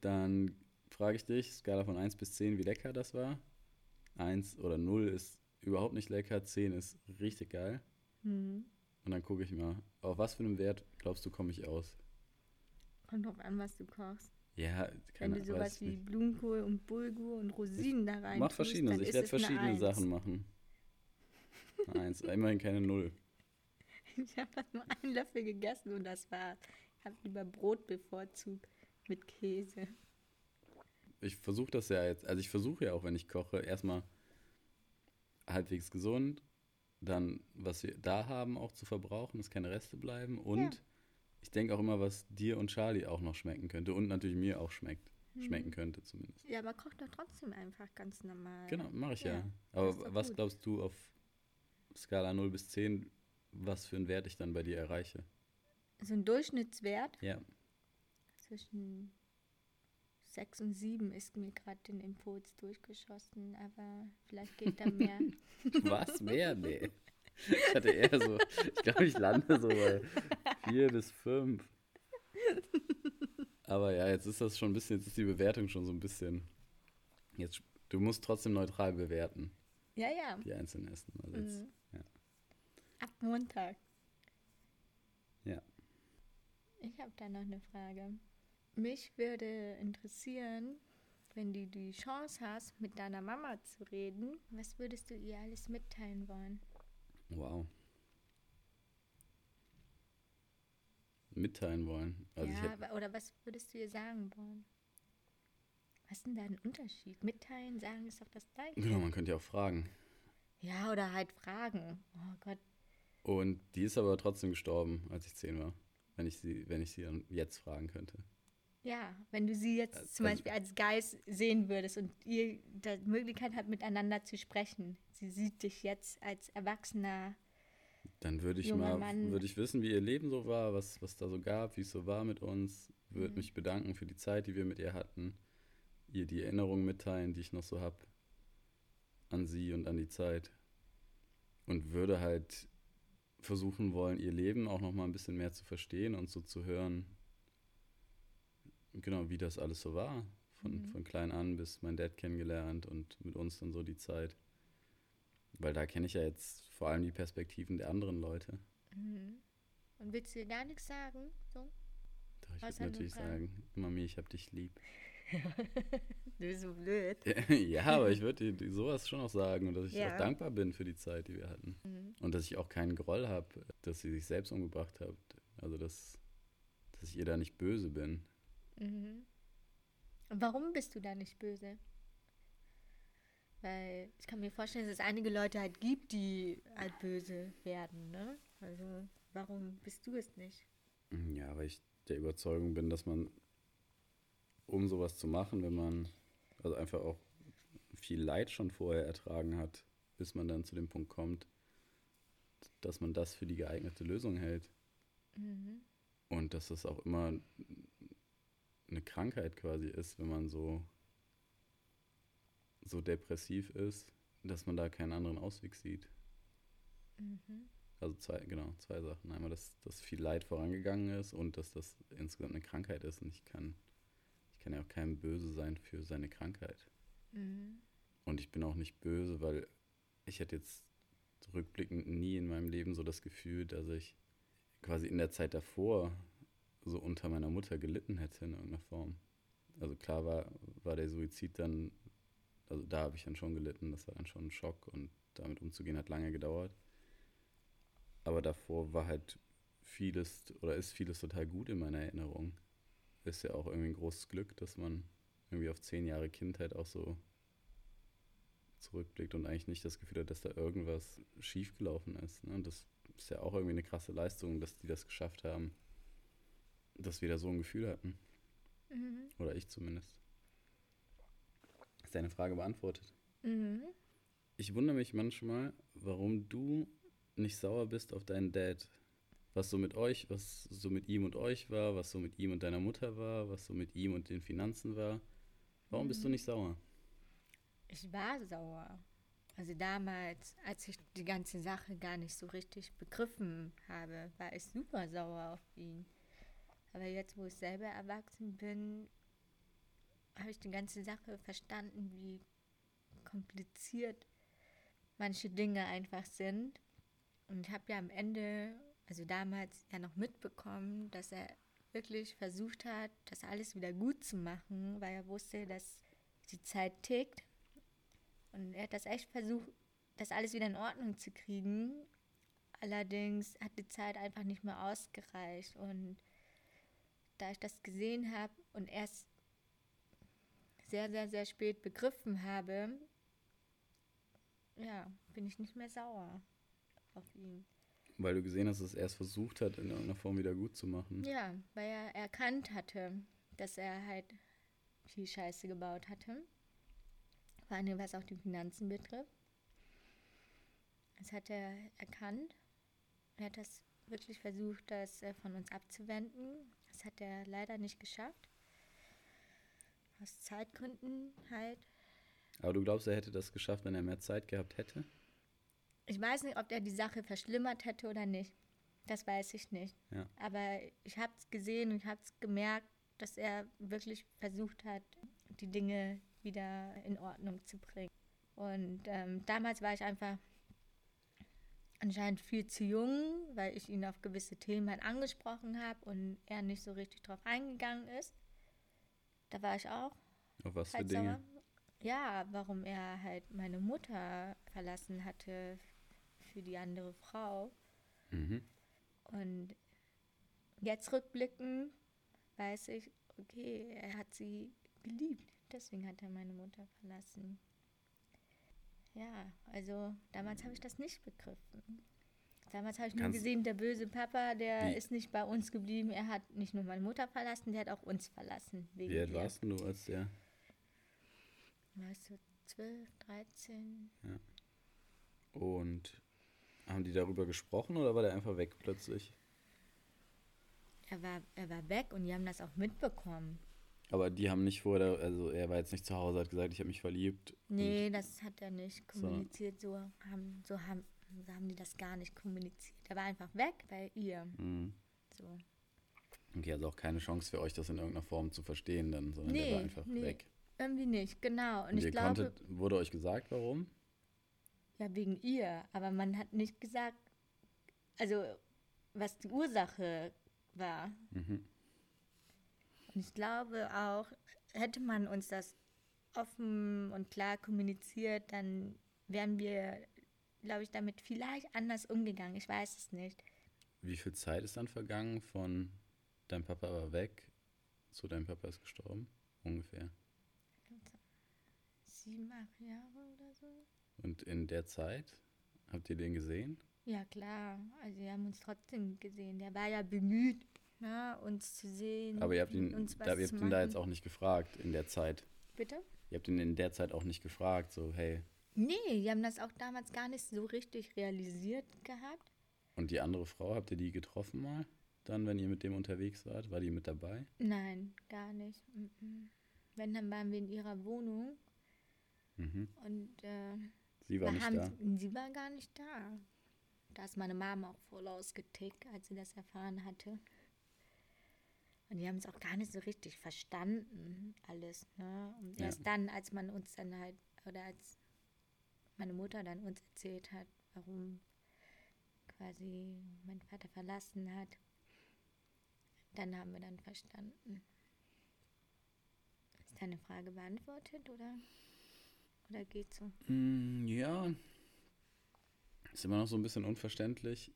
dann frage ich dich, Skala von 1 bis 10, wie lecker das war. 1 oder 0 ist überhaupt nicht lecker, 10 ist richtig geil. Hm. Und dann gucke ich mal, auf was für einem Wert glaubst du, komme ich aus? Kommt drauf an, was du kochst. Ja, Wenn keine du weiß sowas wie. Blumenkohl und Bulgur und Rosinen da rein Mach verschiedenes. Ich werde verschiedene. Sachen machen. Eins, immerhin keine Null. Ich habe nur einen Löffel gegessen und das war's. Ich habe lieber Brot bevorzugt mit Käse. Ich versuche das ja jetzt, also ich versuche ja auch, wenn ich koche, erstmal halbwegs gesund, dann was wir da haben auch zu verbrauchen, dass keine Reste bleiben und Ja. ich denke auch immer, was dir und Charlie auch noch schmecken könnte und natürlich mir auch schmeckt, Hm. schmecken könnte zumindest. Ja, aber koch doch trotzdem einfach ganz normal. Genau, mache ich ja. Ja, Aber was gut. glaubst du auf Skala 0 bis 10, was für einen Wert ich dann bei dir erreiche? So ein Durchschnittswert Ja. zwischen 6 und 7 ist mir gerade den Impuls durchgeschossen, aber vielleicht geht da mehr. Was mehr? Nee. Ich hatte eher so, ich glaube, ich lande so bei vier bis fünf. Aber ja, jetzt ist das schon ein bisschen, jetzt ist die Bewertung schon so ein bisschen. Jetzt, du musst trotzdem neutral bewerten, ja, ja. die einzelnen Essen. Also jetzt, Mhm. Montag. Ja. Ich habe da noch eine Frage. Mich würde interessieren, wenn du die Chance hast, mit deiner Mama zu reden, was würdest du ihr alles mitteilen wollen? Wow. Mitteilen wollen. Also ja, hab, oder was würdest du ihr sagen wollen? Was ist denn da ein Unterschied? Mitteilen, sagen ist doch das gleiche. genau, man könnte ja auch fragen. Ja, oder halt fragen. Oh Gott. Und die ist aber trotzdem gestorben, als ich zehn war. Wenn ich sie, wenn ich sie dann jetzt fragen könnte. Ja, wenn du sie jetzt Also- zum Beispiel als Geist sehen würdest und ihr die Möglichkeit hat, miteinander zu sprechen. Sie sieht dich jetzt als Erwachsener. Dann würde ich mal, würde ich wissen, wie ihr Leben so war, was, was da so gab, wie es so war mit uns, würde Mhm. mich bedanken für die Zeit, die wir mit ihr hatten, ihr die Erinnerungen mitteilen, die ich noch so habe, an sie und an die Zeit. Und würde halt versuchen wollen, ihr Leben auch noch mal ein bisschen mehr zu verstehen und so zu hören, genau, wie das alles so war Von, Mhm. von klein an bis mein Dad kennengelernt und mit uns dann so die Zeit. Weil da kenne ich ja jetzt vor allem die Perspektiven der anderen Leute. Mhm. Und willst du dir gar nichts sagen? So? Doch, ich würde natürlich fragen. sagen, Mami, ich hab dich lieb. Du bist so blöd. ja, aber ich würde dir sowas schon auch sagen und dass ich Ja. auch dankbar bin für die Zeit, die wir hatten. Mhm. Und dass ich auch keinen Groll habe, dass sie sich selbst umgebracht hat. Also, dass, dass ich ihr da nicht böse bin. Mhm. Und warum bist du da nicht böse? Weil ich kann mir vorstellen, dass es einige Leute halt gibt, die halt böse werden, ne? Also warum bist du es nicht? Ja, weil ich der Überzeugung bin, dass man, um sowas zu machen, wenn man also einfach auch viel Leid schon vorher ertragen hat, bis man dann zu dem Punkt kommt, dass man das für die geeignete Lösung hält. Mhm. Und dass das auch immer eine Krankheit quasi ist, wenn man so, so depressiv ist, dass man da keinen anderen Ausweg sieht. Mhm. Also zwei, genau, zwei Sachen. Einmal, dass, dass viel Leid vorangegangen ist und dass das insgesamt eine Krankheit ist. Und ich kann, kann ja auch keinem böse sein für seine Krankheit. Mhm. Und ich bin auch nicht böse, weil ich hätte jetzt rückblickend nie in meinem Leben so das Gefühl, dass ich quasi in der Zeit davor so unter meiner Mutter gelitten hätte in irgendeiner Form. Also klar war, war der Suizid dann, also da habe ich dann schon gelitten, das war dann schon ein Schock und damit umzugehen hat lange gedauert. Aber davor war halt vieles oder ist vieles total gut in meiner Erinnerung. Ist ja auch irgendwie ein großes Glück, dass man irgendwie auf zehn Jahre Kindheit auch so zurückblickt und eigentlich nicht das Gefühl hat, dass da irgendwas schiefgelaufen ist. Ne? Und das ist ja auch irgendwie eine krasse Leistung, dass die das geschafft haben, dass wir da so ein Gefühl hatten. Mhm. Oder ich zumindest. Ist deine Frage beantwortet? Mhm. Ich wundere mich manchmal, warum du nicht sauer bist auf deinen Dad. Was so mit euch, was so mit ihm und euch war, was so mit ihm und deiner Mutter war, was so mit ihm und den Finanzen war. Warum bist du Mhm. nicht sauer? Ich war sauer. Also damals, als ich die ganze Sache gar nicht so richtig begriffen habe, war ich super sauer auf ihn. Aber jetzt, wo ich selber erwachsen bin, habe ich die ganze Sache verstanden, wie kompliziert manche Dinge einfach sind. Und ich habe ja am Ende, also damals ja noch mitbekommen, dass er wirklich versucht hat, das alles wieder gut zu machen, weil er wusste, dass die Zeit tickt. Und er hat das echt versucht, das alles wieder in Ordnung zu kriegen. Allerdings hat die Zeit einfach nicht mehr ausgereicht. Und da ich das gesehen habe und erst sehr, sehr, sehr spät begriffen habe, ja, bin ich nicht mehr sauer auf ihn. Weil du gesehen hast, dass er es versucht hat, in irgendeiner Form wieder gut zu machen. Ja, weil er erkannt hatte, dass er halt viel Scheiße gebaut hatte. Vor allem was auch die Finanzen betrifft. Das hat er erkannt. Er hat das wirklich versucht, das äh, von uns abzuwenden. Das hat er leider nicht geschafft. Aus Zeitgründen halt. Aber du glaubst, er hätte das geschafft, wenn er mehr Zeit gehabt hätte? Ich weiß nicht, ob er die Sache verschlimmert hätte oder nicht. Das weiß ich nicht. Ja. Aber ich habe es gesehen und ich habe es gemerkt, dass er wirklich versucht hat, die Dinge wieder in Ordnung zu bringen. Und ähm, damals war ich einfach anscheinend viel zu jung, weil ich ihn auf gewisse Themen halt angesprochen habe und er nicht so richtig drauf eingegangen ist. Da war ich auch Auf was für Dinge? sauer. Ja, warum er halt meine Mutter verlassen hatte für die andere Frau. Mhm. Und jetzt rückblickend weiß ich, okay, er hat sie geliebt. Deswegen hat er meine Mutter verlassen. Ja, also damals habe ich das nicht begriffen. Damals habe ich nur Kannst- gesehen, der böse Papa, der Wie- ist nicht bei uns geblieben. Er hat nicht nur meine Mutter verlassen, der hat auch uns verlassen. Wie alt warst du, als der? Weißt du, 12, 13? Und haben die darüber gesprochen oder war der einfach weg plötzlich? Er war, er war weg und die haben das auch mitbekommen. Aber die haben nicht vorher, also er war jetzt nicht zu Hause, hat gesagt, ich habe mich verliebt. Nee, das hat er nicht So. kommuniziert. So haben, so, haben, so haben die das gar nicht kommuniziert. Er war einfach weg bei ihr. Mhm. So. Okay, also auch keine Chance für euch, das in irgendeiner Form zu verstehen dann, sondern der Nee, war einfach nee. weg. Irgendwie nicht, genau. Und, Und, ich ihr glaube, konntet, wurde euch gesagt, warum? Ja, wegen ihr, aber man hat nicht gesagt, also was die Ursache war. Mhm. Und ich glaube auch, hätte man uns das offen und klar kommuniziert, dann wären wir, glaube ich, damit vielleicht anders umgegangen. Ich weiß es nicht. Wie viel Zeit ist dann vergangen von dein Papa war weg zu dein Papa ist gestorben? Ungefähr. Sieben, acht Jahre? Und in der Zeit habt ihr den gesehen? Ja, klar. Also wir haben uns trotzdem gesehen. Der war ja bemüht, ne, uns zu sehen. Aber ihr habt ihn, uns da, ihr habt ihn da jetzt auch nicht gefragt in der Zeit. Bitte? Ihr habt ihn in der Zeit auch nicht gefragt, so hey. Nee, wir haben das auch damals gar nicht so richtig realisiert gehabt. Und die andere Frau, habt ihr die getroffen mal? Dann, wenn ihr mit dem unterwegs wart, war die mit dabei? Nein, gar nicht. Wenn, dann waren wir in ihrer Wohnung Mhm. und äh, Sie war wir nicht da. sie war gar nicht da. Da ist meine Mama auch voll ausgetickt, als sie das erfahren hatte. Und die haben es auch gar nicht so richtig verstanden, alles. Ne? Und Ja. erst dann, als man uns dann halt, oder als meine Mutter dann uns erzählt hat, warum quasi mein Vater verlassen hat, dann haben wir dann verstanden. Ist deine Frage beantwortet oder, oder geht so? Mm, ja. Ist immer noch so ein bisschen unverständlich.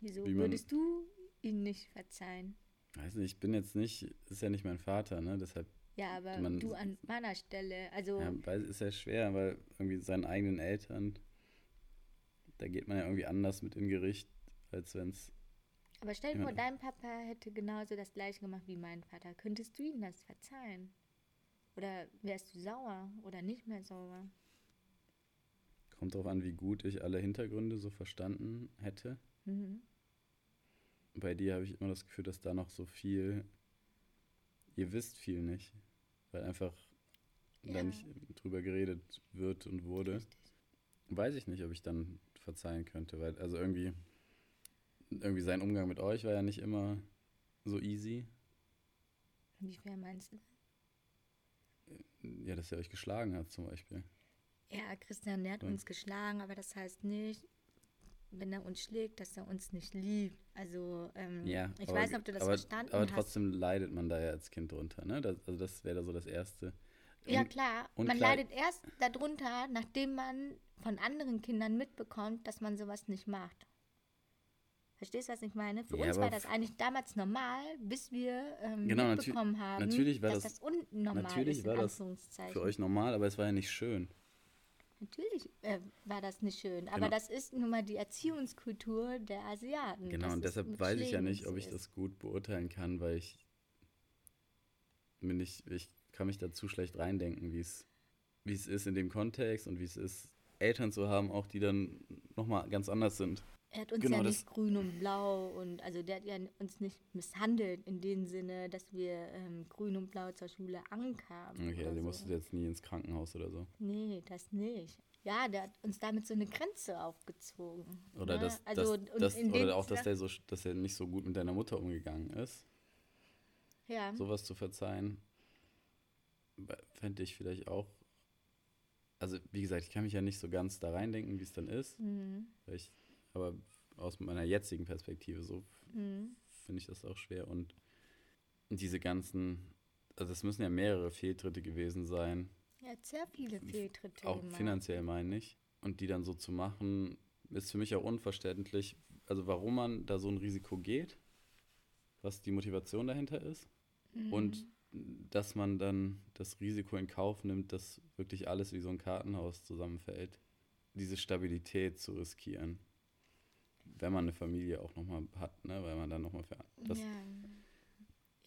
Wieso Wie man- würdest du ihn nicht verzeihen? Weiß nicht, ich bin jetzt nicht, ist ja nicht mein Vater, ne? Deshalb Ja, aber Man- du an meiner Stelle, also ja, ist ja schwer, weil irgendwie seinen eigenen Eltern, da geht man ja irgendwie anders mit in Gericht, als wenn es. aber stell dir vor, dein Papa hätte genauso das gleiche gemacht wie mein Vater. Könntest du ihm das verzeihen? Oder wärst du sauer oder nicht mehr sauer? Kommt drauf an, wie gut ich alle Hintergründe so verstanden hätte. Mhm. Bei dir habe ich immer das Gefühl, dass da noch so viel. Ihr wisst viel nicht. Weil einfach Ja. da nicht drüber geredet wird und wurde. Richtig. Weiß ich nicht, ob ich dann verzeihen könnte, weil also irgendwie irgendwie sein Umgang mit euch war ja nicht immer so easy. Inwiefern meinst du? Ja, dass er euch geschlagen hat zum Beispiel. Ja, Christian, der hat Ja. uns geschlagen, aber das heißt nicht, wenn er uns schlägt, dass er uns nicht liebt. Also, ähm, Ja, ich aber, weiß nicht, ob du das aber, verstanden aber hast. trotzdem leidet man da ja als Kind drunter, ne? Das, also das wäre da so das Erste. Ja, klar. und man klar- leidet erst darunter, nachdem man von anderen Kindern mitbekommt, dass man sowas nicht macht. Verstehst du, was ich meine? Für Ja, uns war das eigentlich damals normal, bis wir ähm, Genau, mitbekommen haben, natürlich war dass das- das, unnormal natürlich ist, war das. Für euch normal, aber es war ja nicht schön. Natürlich äh, war das nicht schön, aber Genau. das ist nun mal die Erziehungskultur der Asiaten. Genau, und es deshalb weiß ich ja nicht, ob ich das gut beurteilen kann, weil ich mir nicht, ich kann mich da zu schlecht reindenken, wie es ist in dem Kontext und wie es ist, Eltern zu haben, auch die dann nochmal ganz anders sind. Er hat uns Genau, ja das- nicht grün und blau und also der hat ja uns nicht misshandelt in dem Sinne, dass wir ähm, grün und blau zur Schule ankamen. Okay, also so. musstet jetzt nie ins Krankenhaus oder so. Nee, das nicht. Ja, der hat uns damit so eine Grenze aufgezogen. Oder, ne? dass, also, in dem oder auch, dass der so, dass er nicht so gut mit deiner Mutter umgegangen ist. Ja, Sowas zu verzeihen, fände ich vielleicht auch. Also, wie gesagt, ich kann mich ja nicht so ganz da reindenken, wie es dann ist. mhm. Weil ich, aber aus meiner jetzigen Perspektive so Mhm. finde ich das auch schwer. Und diese ganzen, also es müssen ja mehrere Fehltritte gewesen sein, hat sehr viele Fehltritte auch gemacht. finanziell meine ich. Und die dann so zu machen, ist für mich auch unverständlich. Also warum man da so ein Risiko geht, was die Motivation dahinter ist. Mhm. Und dass man dann das Risiko in Kauf nimmt, dass wirklich alles wie so ein Kartenhaus zusammenfällt. Diese Stabilität zu riskieren. Wenn man eine Familie auch nochmal hat, ne? Weil man dann nochmal für das, ja.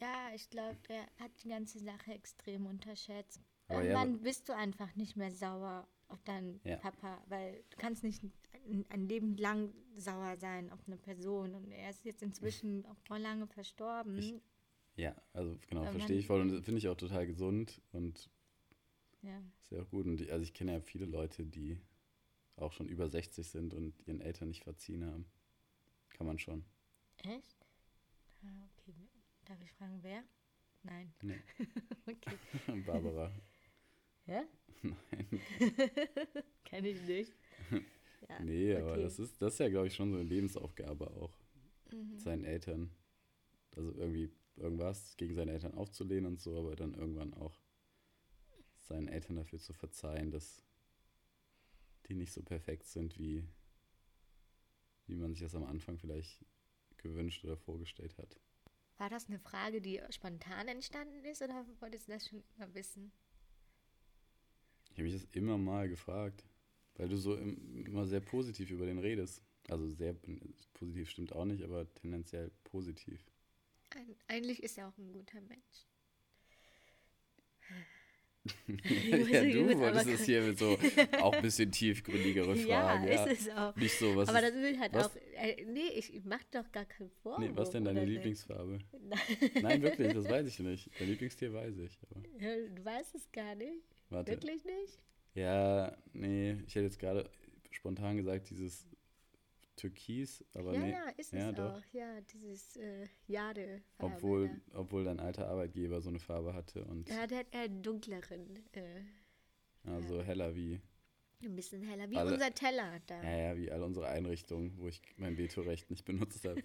ja, ich glaube, der hat die ganze Sache extrem unterschätzt. Aber ja, Irgendwann bist du einfach nicht mehr sauer auf deinen Ja. Papa, weil du kannst nicht ein, ein Leben lang sauer sein auf eine Person. Und er ist jetzt inzwischen auch vor lange verstorben. Ich- Ja, also genau, verstehe ich voll und finde ich auch total gesund und ja. ist ja auch gut. Und die, also ich kenne ja viele Leute, die auch schon über 60 sind und ihren Eltern nicht verziehen haben. Kann man schon. Echt? Ah, okay. Darf ich fragen, wer? Nein. Nee. Okay. Barbara. Ja? Nein. Kenn ich nicht. Ja, Nee, aber okay. das ist, das ist ja, glaube ich, schon so eine Lebensaufgabe auch. Mhm. Seinen Eltern, also irgendwie irgendwas gegen seine Eltern aufzulehnen und so, aber dann irgendwann auch seinen Eltern dafür zu verzeihen, dass die nicht so perfekt sind, wie, wie man sich das am Anfang vielleicht gewünscht oder vorgestellt hat. War das eine Frage, die spontan entstanden ist oder wolltest du das schon immer wissen? Ich habe mich das immer mal gefragt, weil du so im, immer sehr positiv über den redest. Also sehr positiv stimmt auch nicht, aber tendenziell positiv. Eigentlich ist er auch ein guter Mensch. Ja, du aber wolltest es hier mit so auch ein bisschen tiefgründigere Fragen. ja, Ja, ist es auch. Nicht so, was Aber ist, das will halt was- auch. Äh, nee, ich, mach doch gar keinen Vorwurf. nee, was denn deine. Lieblingsfarbe? Nein, Nein, wirklich, das weiß ich nicht. Dein Lieblingstier weiß ich. Aber ja, du weißt es gar nicht. warte. Wirklich nicht? Ja, nee, ich hätte jetzt gerade spontan gesagt, dieses Türkis, aber ja, nee. ja, ist ja, es doch. auch. Ja, dieses äh, Jade. Obwohl, obwohl dein alter Arbeitgeber so eine Farbe hatte und Ja, der hat eher einen dunkleren, äh, also heller wie, ein bisschen heller. Wie Alle- unser Teller da. ja, ja, wie all unsere Einrichtungen, wo ich mein Vetorecht nicht benutzt habe.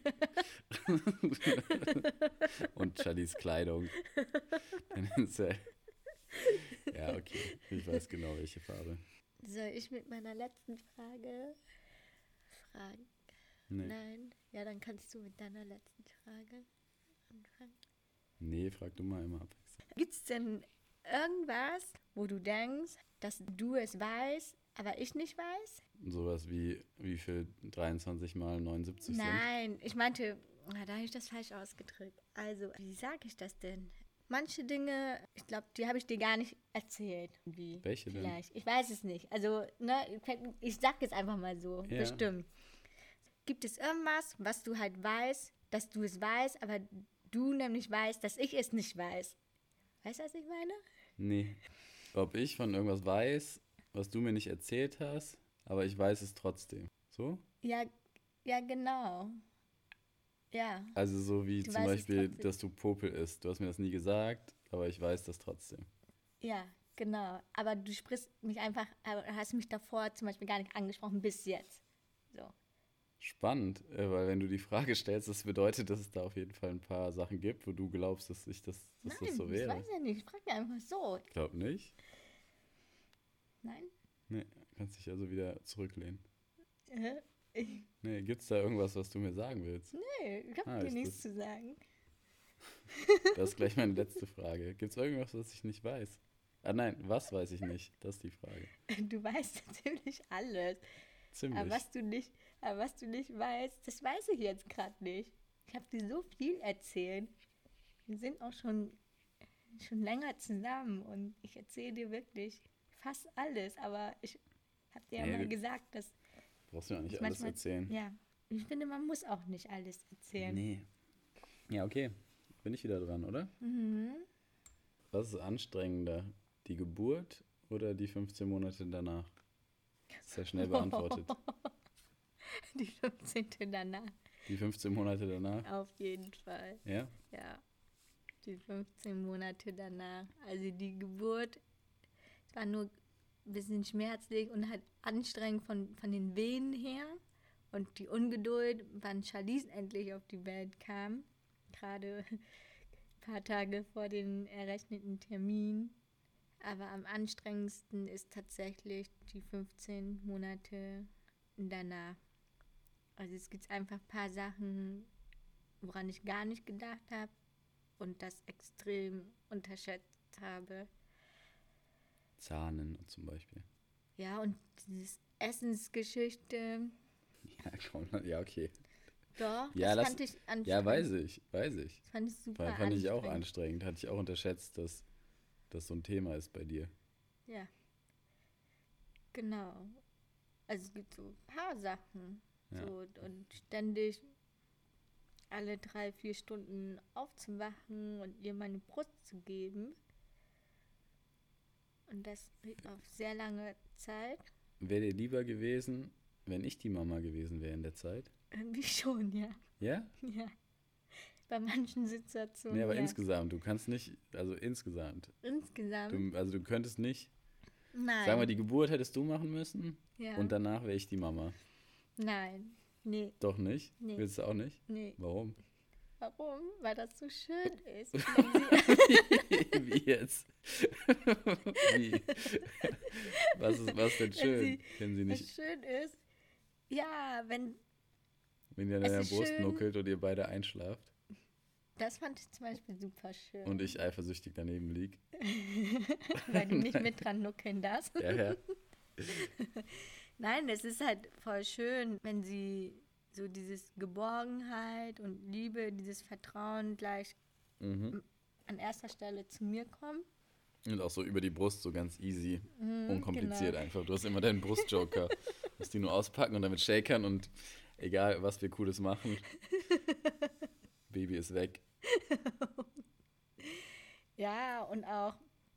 und Charlies Kleidung. Ja, okay. Ich weiß genau, welche Farbe. Soll ich mit meiner letzten Frage fragen? Nee, Nein? Ja, dann kannst du mit deiner letzten Frage anfangen. nee frag du mal immer abwechselnd. Gibt es denn irgendwas, wo du denkst, dass du es weißt, aber ich nicht weiß? Sowas wie, wie viel 23 mal 79 sind. Nein, ich meinte, na, da habe ich das falsch ausgedrückt. Also, wie sage ich das denn? Manche Dinge, ich glaube, die habe ich dir gar nicht erzählt. Wie Welche denn? vielleicht. Ich weiß es nicht. Also, ne, ich sag es einfach mal so. Ja. Bestimmt. Gibt es irgendwas, was du halt weißt, dass du es weißt, aber du nämlich weißt, dass ich es nicht weiß? Weißt du, was ich meine? Nee. Ob ich von irgendwas weiß, was du mir nicht erzählt hast, aber ich weiß es trotzdem. So? Ja, ja, genau. Ja. Also so wie Du zum Beispiel, dass du Popel isst. Du hast mir das nie gesagt, aber ich weiß das trotzdem. Ja, genau. Aber du sprichst mich einfach, hast mich davor zum Beispiel gar nicht angesprochen bis jetzt. So. Spannend, äh, weil wenn du die Frage stellst, das bedeutet, dass es da auf jeden Fall ein paar Sachen gibt, wo du glaubst, dass, ich das, dass Nein, das so ich wäre. weiß ja nicht. Ich frage einfach so. Ich glaube nicht. Nein? Nee, kannst dich also wieder zurücklehnen. Äh, Ich, Nee, gibt's da irgendwas, was du mir sagen willst? nee, ich habe Ah, dir nichts das- zu sagen. Das ist gleich meine letzte Frage. Gibt's irgendwas, was ich nicht weiß? Ah nein, was weiß ich nicht? Das ist die Frage. Du weißt ziemlich alles. Ziemlich. Aber was du nicht, aber was du nicht weißt, das weiß ich jetzt gerade nicht. Ich habe dir so viel erzählt. Wir sind auch schon, schon länger zusammen und ich erzähle dir wirklich fast alles. Aber ich habe dir ja Nee, mal gesagt, dass Brauchst du ja nicht ich alles manchmal- erzählen. Ja, ich finde, man muss auch nicht alles erzählen. Nee. Ja, okay. Bin ich wieder dran, oder? Mhm. Was ist anstrengender? Die Geburt oder die 15 Monate danach? Das ist ja schnell beantwortet. Die 15. danach, Die 15 Monate danach? auf jeden Fall. Ja? Ja, die 15 Monate danach. Also die Geburt, es war nur ein bisschen schmerzlich und halt anstrengend von, von den Venen her. Und die Ungeduld, wann Charlize endlich auf die Welt kam. Gerade ein paar Tage vor den errechneten Termin. Aber am anstrengendsten ist tatsächlich die 15 Monate danach. Also es gibt einfach ein paar Sachen, woran ich gar nicht gedacht habe und das extrem unterschätzt habe. Zahnen zum Beispiel. Ja, und diese Essensgeschichte, Ja, komm, ja, okay. doch, Ja, das fand ich anstrengend. Ja, weiß ich, weiß ich. Das fand ich super Weil fand ich auch anstrengend. anstrengend. Hatte ich auch unterschätzt, dass das so ein Thema ist bei dir. Ja, genau. Also es gibt so ein paar Sachen. Ja. So, und ständig alle drei, vier Stunden aufzuwachen und ihr meine Brust zu geben. Und das auf sehr lange Zeit. Wäre dir lieber gewesen, wenn ich die Mama gewesen wäre in der Zeit? Irgendwie schon, ja. Ja? Ja. bei manchen Situationen. Nee, aber ja. insgesamt, du kannst nicht, also insgesamt. Insgesamt. Du, also du könntest nicht, Nein. sagen wir, die Geburt hättest du machen müssen ja. und danach wäre ich die Mama. Nein. Nee, Doch nicht? Nee. Willst du auch nicht? nee. Warum? Warum? Weil das so schön ist. Wie jetzt? Wie? Was ist was denn Wenn schön? sie- Wenn sie nicht, schön ist. Ja, wenn, wenn ihr an deiner Brust schön. nuckelt und ihr beide einschlaft das fand ich zum Beispiel super schön. und ich eifersüchtig daneben lieg. weil du nicht mit dran nuckeln darfst. Ja, ja. Nein, es ist halt voll schön, wenn sie so dieses Geborgenheit und Liebe, dieses Vertrauen gleich Mhm. an erster Stelle zu mir kommen. Und auch so über die Brust, so ganz easy, Mhm, unkompliziert genau. einfach. Du hast immer deinen Brustjoker. musst die nur auspacken und damit shakern und egal, was wir Cooles machen, Baby ist weg. Ja, und auch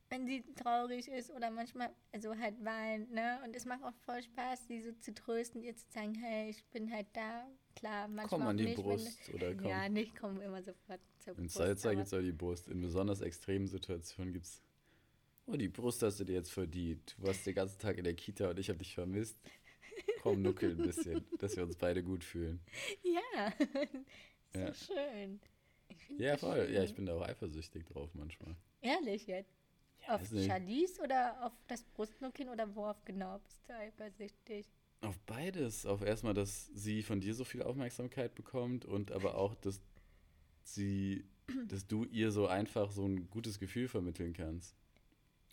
wenn sie traurig ist oder manchmal also halt weint, ne? Und es macht auch voll Spaß, sie so zu trösten, ihr zu sagen, hey, ich bin halt da. Klar, manchmal Komm an die nicht, Brust wenn, oder komm. Ja, nicht kommen immer sofort zur In Brust. Salsa aber- gibt es auch die Brust. In besonders extremen Situationen gibt es. Oh, die Brust hast du dir jetzt verdient. Du warst den ganzen Tag in der Kita und ich habe dich vermisst. Komm, nuckel ein bisschen, dass wir uns beide gut fühlen. Ja, so Ja. schön. Ja, voll. schön. Ja, ich bin da auch eifersüchtig drauf manchmal. Ehrlich jetzt? Ja, auf. Charlize oder auf das Brustnuckeln oder worauf genau bist du eifersüchtig? Auf beides. Auf erstmal, dass sie von dir so viel Aufmerksamkeit bekommt und aber auch, dass sie, dass du ihr so einfach so ein gutes Gefühl vermitteln kannst.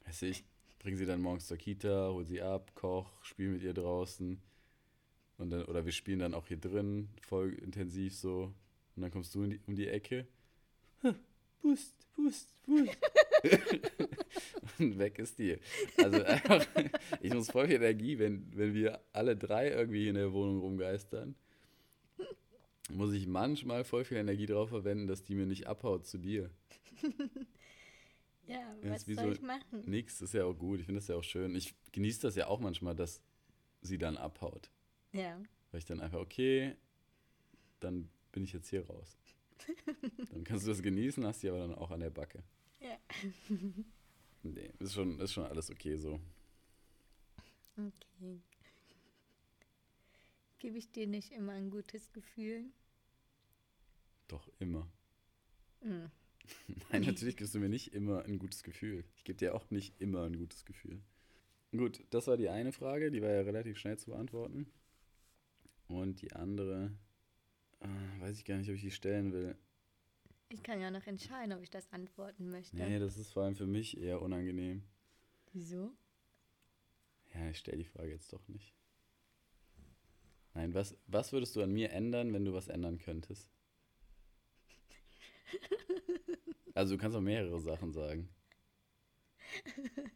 Weißt du, ich bringe sie dann morgens zur Kita, hol sie ab, koch, spiel mit ihr draußen. Und dann, oder wir spielen dann auch hier drin, voll intensiv so. Und dann kommst du die, um die Ecke. "Ha, Pust, pust, pust. und weg ist die. Also einfach, ich muss voll viel Energie, wenn, wenn wir alle drei irgendwie in der Wohnung rumgeistern, muss ich manchmal voll viel Energie drauf verwenden, dass die mir nicht abhaut zu dir. Ja, was ist wie soll so- ich machen? Nix, das ist ja auch gut. Ich finde das ja auch schön. Ich genieße das ja auch manchmal, dass sie dann abhaut. Ja, Weil ich dann einfach, okay, dann bin ich jetzt hier raus. Dann kannst du das genießen, hast die aber dann auch an der Backe. Ja. Nee, ist schon, ist schon alles okay so. Okay. Gebe ich dir nicht immer ein gutes Gefühl? Doch, immer. Hm. Nein, natürlich gibst du mir nicht immer ein gutes Gefühl. Ich gebe dir auch nicht immer ein gutes Gefühl. Gut, das war die eine Frage, die war ja relativ schnell zu beantworten. Und die andere, äh, weiß ich gar nicht, ob ich die stellen will. Ich kann ja noch entscheiden, ob ich das antworten möchte. Nee, das ist vor allem für mich eher unangenehm. Wieso? Ja, ich stelle die Frage jetzt doch nicht. Nein, was, was würdest du an mir ändern, wenn du was ändern könntest? Also du kannst auch mehrere Sachen sagen.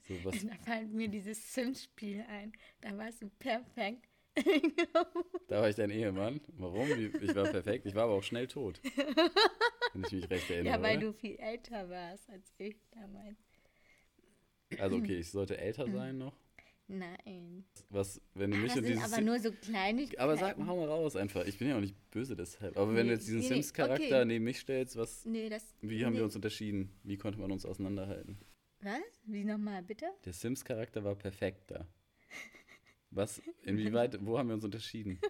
So, was, Da fällt mir dieses Sims-Spiel ein. Da warst du perfekt. da war ich dein Ehemann. Warum? Ich war perfekt. Ich war aber auch schnell tot. Wenn ich mich recht erinnere. ja, weil oder? du viel älter warst als ich damals. Also okay, ich sollte älter sein noch. Nein. Was, wenn du mich sind dieses aber nur so Kleinigkeiten. Aber sag mal, hau mal raus einfach. Ich bin ja auch nicht böse deshalb. Aber wenn Nee, du jetzt diesen nee, Sims-Charakter okay. neben mich stellst, was, Nee, das. wie haben nee. wir uns unterschieden? Wie konnte man uns auseinanderhalten? Was? Wie nochmal, bitte? Der Sims-Charakter war perfekt da. Was, inwieweit, wo haben wir uns unterschieden?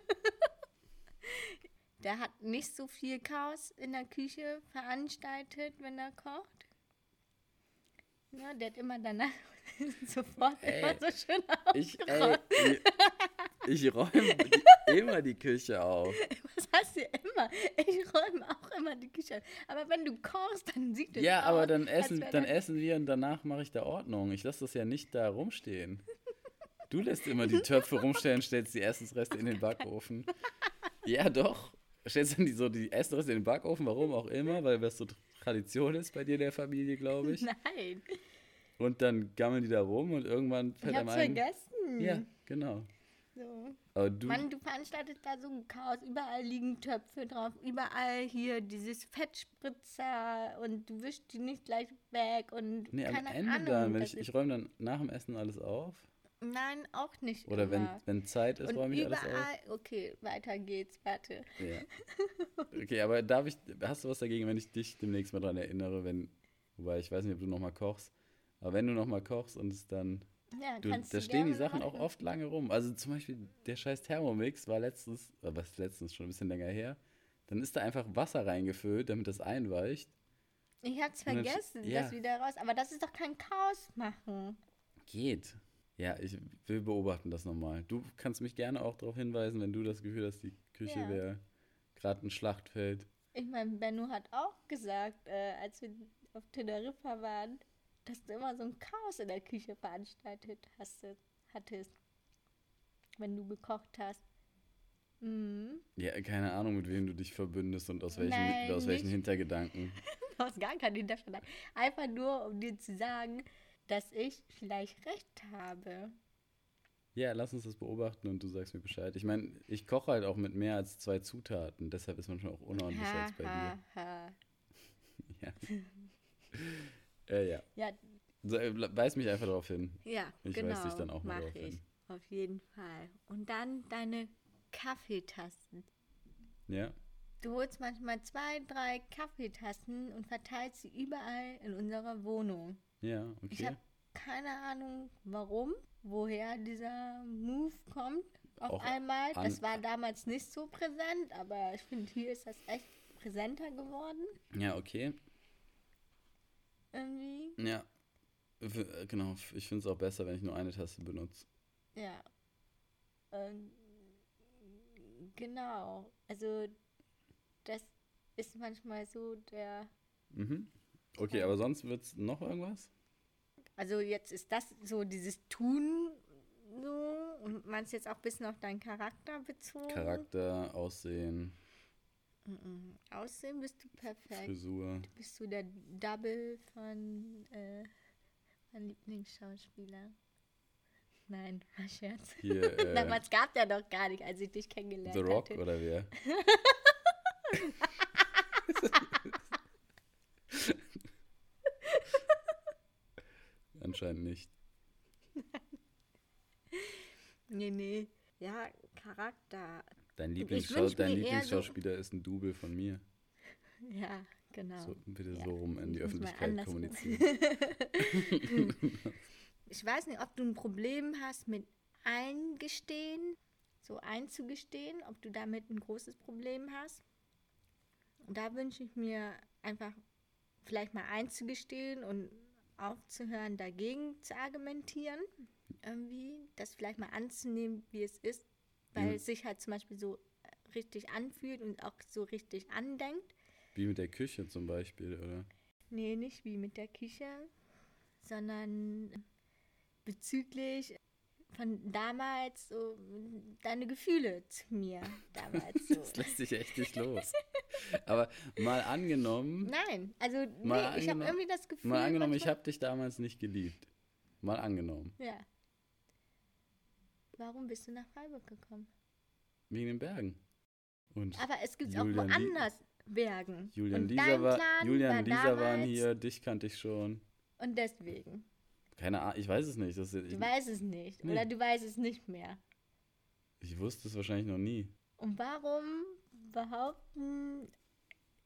Der hat nicht so viel Chaos in der Küche veranstaltet, wenn er kocht. Ja, der hat immer danach sofort Ey, immer so schön Ich, aufgeräumt. ey, ich, ich räume immer die Küche auf. Was heißt hier immer? Ich räume auch immer die Küche. auf. Aber wenn du kochst, dann sieht es Ja, aus, aber dann essen, dann essen wir und danach mache ich da Ordnung. Ich lasse das ja nicht da rumstehen. Du lässt immer die Töpfe rumstellen, stellst die Essensreste in den Backofen. Ja, doch. Stellst dann die, so die Essensreste in den Backofen, warum auch immer, weil das so Tradition ist bei dir in der Familie, glaube ich. Nein, Und dann gammeln die da rum und irgendwann ich fällt hab's einem ein. vergessen. Ja, genau. So. Aber du, Mann, du veranstaltest da so ein Chaos. Überall liegen Töpfe drauf. Überall hier dieses Fettspritzer und du wischst die nicht gleich weg und nee, am Ende Ahnung. dann, wenn ich, ich räume dann nach dem Essen alles auf Nein, auch nicht Oder wenn, immer. wenn Zeit ist, Und räume ich alles auf. überall, okay, weiter geht's, warte. Ja. Okay, aber darf ich, hast du was dagegen, wenn ich dich demnächst mal dran erinnere, wenn, wobei ich weiß nicht, ob du nochmal kochst, aber wenn du nochmal kochst und es dann, Ja, du, da stehen die Sachen auch machen. oft lange rum. Also zum Beispiel der scheiß Thermomix war letztens, äh, was letztens, schon ein bisschen länger her, dann ist da einfach Wasser reingefüllt, damit das einweicht. Ich hab's Und dann- vergessen, ja. das wieder raus. Aber das ist doch kein Chaos machen. Geht. Ja, ich will beobachten das nochmal. Du kannst mich gerne auch darauf hinweisen, wenn du das Gefühl hast, die Küche Ja. wäre gerade ein Schlachtfeld. Ich meine, Benno hat auch gesagt, äh, als wir auf Teneriffa waren, dass du immer so ein Chaos in der Küche veranstaltet hast, hattest, wenn du gekocht hast. Mhm. Ja, keine Ahnung, mit wem du dich verbündest und aus welchen, Nein, aus welchen nicht. Hintergedanken. Hast gar keinen Hinterstand. Einfach nur, um dir zu sagen, dass ich vielleicht recht habe. Ja, lass uns das beobachten und du sagst mir Bescheid. Ich meine, ich koche halt auch mit mehr als zwei Zutaten, deshalb ist manchmal auch unordentlicher als bei ha, ha. dir. Ja. äh, ja. Ja, So, äh, Weis mich einfach darauf hin. ja Ich genau. weis dich dann auch mal mach ich. hin. Auf jeden Fall. Und dann deine Kaffeetassen. Ja? Du holst manchmal zwei, drei Kaffeetassen und verteilst sie überall in unserer Wohnung. Ja, Ich okay. habe keine Ahnung, warum, woher dieser Move kommt. Auf Auch einmal. Das war damals nicht so präsent, aber ich finde, hier ist das echt präsenter geworden. Ja, okay. Irgendwie. Ja. Genau, ich finde es auch besser, wenn ich nur eine Tasse benutze. Ja. Ähm, genau. Also, das ist manchmal so der. Mhm. Okay, aber sonst wird es noch irgendwas? Also, jetzt ist das so dieses Tun so und meinst jetzt auch ein bisschen auf deinen Charakter bezogen. Charakter, Aussehen, Mhm. Aussehen bist du perfekt. Frisur. Bist du der Double von äh, meinem Lieblingsschauspieler? Nein, war Scherz. Hier, äh, Damals gab der doch gar nicht, als ich dich kennengelernt The Rock hatte. oder wer? Anscheinend nicht. Nee, nee. Ja, Charakter. Dein, Lieblingsschau dein eher so- Lieblingsschauspieler ist ein Double von mir. Ja, genau. So, bitte Ja, so rum in die Öffentlichkeit kommunizieren. Ich weiß nicht, ob du ein Problem hast mit Eingestehen, so einzugestehen, ob du damit ein großes Problem hast. Und da wünsche ich mir einfach vielleicht mal einzugestehen und aufzuhören, dagegen zu argumentieren. Irgendwie, das vielleicht mal anzunehmen, wie es ist, weil Mhm. es sich halt zum Beispiel so richtig anfühlt und auch so richtig andenkt. Wie mit der Küche zum Beispiel, oder? Nee, nicht wie mit der Küche, sondern bezüglich von damals so deine Gefühle zu mir damals so. Das lässt sich echt nicht los. Aber mal angenommen, Nein, also nee, ich habe irgendwie das Gefühl. mal angenommen, ich habe dich damals nicht geliebt. Mal angenommen. Ja. Warum bist du nach Freiburg gekommen? Wegen den Bergen. Und Aber es gibt Julian auch woanders Bergen. Julian und Lisa war, Julian war Lisa waren hier, dich kannte ich schon. Und deswegen. Keine Ahnung, ich weiß es nicht. Das, Du ich, weißt es nicht. Nee. Oder du weißt es nicht mehr. ich wusste es wahrscheinlich noch nie. Und warum behaupten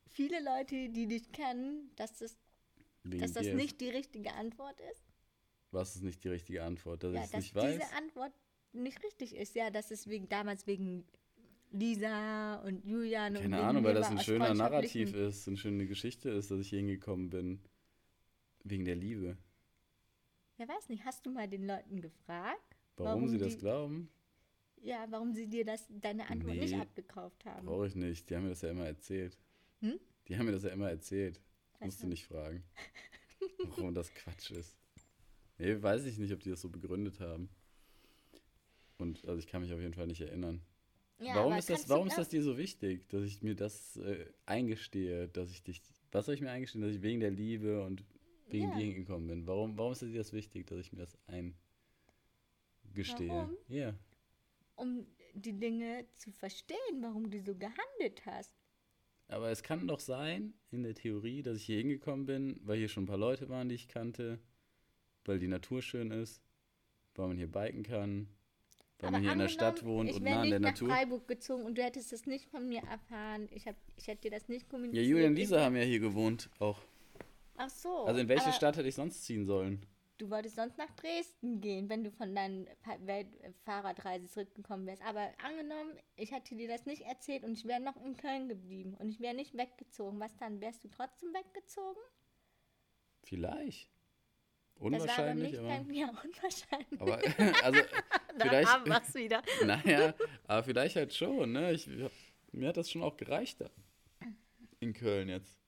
viele Leute, die dich kennen, dass das, Wegen dass das nicht die richtige Antwort ist? Was ist nicht die richtige Antwort? Dass Ja, ich es dass nicht weiß? diese Antwort nicht richtig ist. Ja, dass es wegen, damals wegen Lisa und Julian und Keine Ahnung, weil das ein schöner Narrativ ist, eine schöne Geschichte ist, dass ich hier hingekommen bin. Wegen der Liebe. Ja, weiß nicht, hast du mal den Leuten gefragt? Warum, Warum sie das die- glauben? Ja, warum sie dir das, deine Antwort nicht Nee, abgekauft haben? Brauche ich nicht. Die haben mir das ja immer erzählt. Hm? Die haben mir das ja immer erzählt. Ach Musst du nicht fragen. Warum das Quatsch ist. Nee, weiß ich nicht, ob die das so begründet haben. Und also ich kann mich auf jeden Fall nicht erinnern. Ja, warum ist das, warum ist das dir so wichtig, dass ich mir das äh, eingestehe, dass ich dich. Was soll ich mir eingestehen, dass ich wegen der Liebe und wegen Ja. dir hingekommen bin? Warum, warum ist dir das wichtig, dass ich mir das eingestehe? Warum? Ja. um die Dinge zu verstehen, warum du so gehandelt hast. Aber es kann doch sein, in der Theorie, dass ich hier hingekommen bin, weil hier schon ein paar Leute waren, die ich kannte, weil die Natur schön ist, weil man hier biken kann, weil Aber man hier in der Stadt wohnt ich und nah an der nach Natur. Freiburg gezogen und du hättest es nicht von mir erfahren. Ich, hab, ich hätte dir das nicht Ja, kommuniziert. Julia und Ich- Lisa haben ja hier gewohnt auch. Ach so. Also in welche Stadt hätte ich sonst ziehen sollen? Du wolltest sonst nach Dresden gehen, wenn du von äh, Fahrradreise zurückgekommen wärst. Aber angenommen, ich hätte dir das nicht erzählt und ich wäre noch in Köln geblieben und ich wäre nicht weggezogen. Was dann? Wärst du trotzdem weggezogen? Vielleicht. Das war aber Unwahrscheinlich, nicht aber. Ja, unwahrscheinlich. Aber, also, vielleicht- haben wir's wieder. naja, aber vielleicht halt schon, ne? Ich, mir hat das schon auch gereicht da. In Köln jetzt.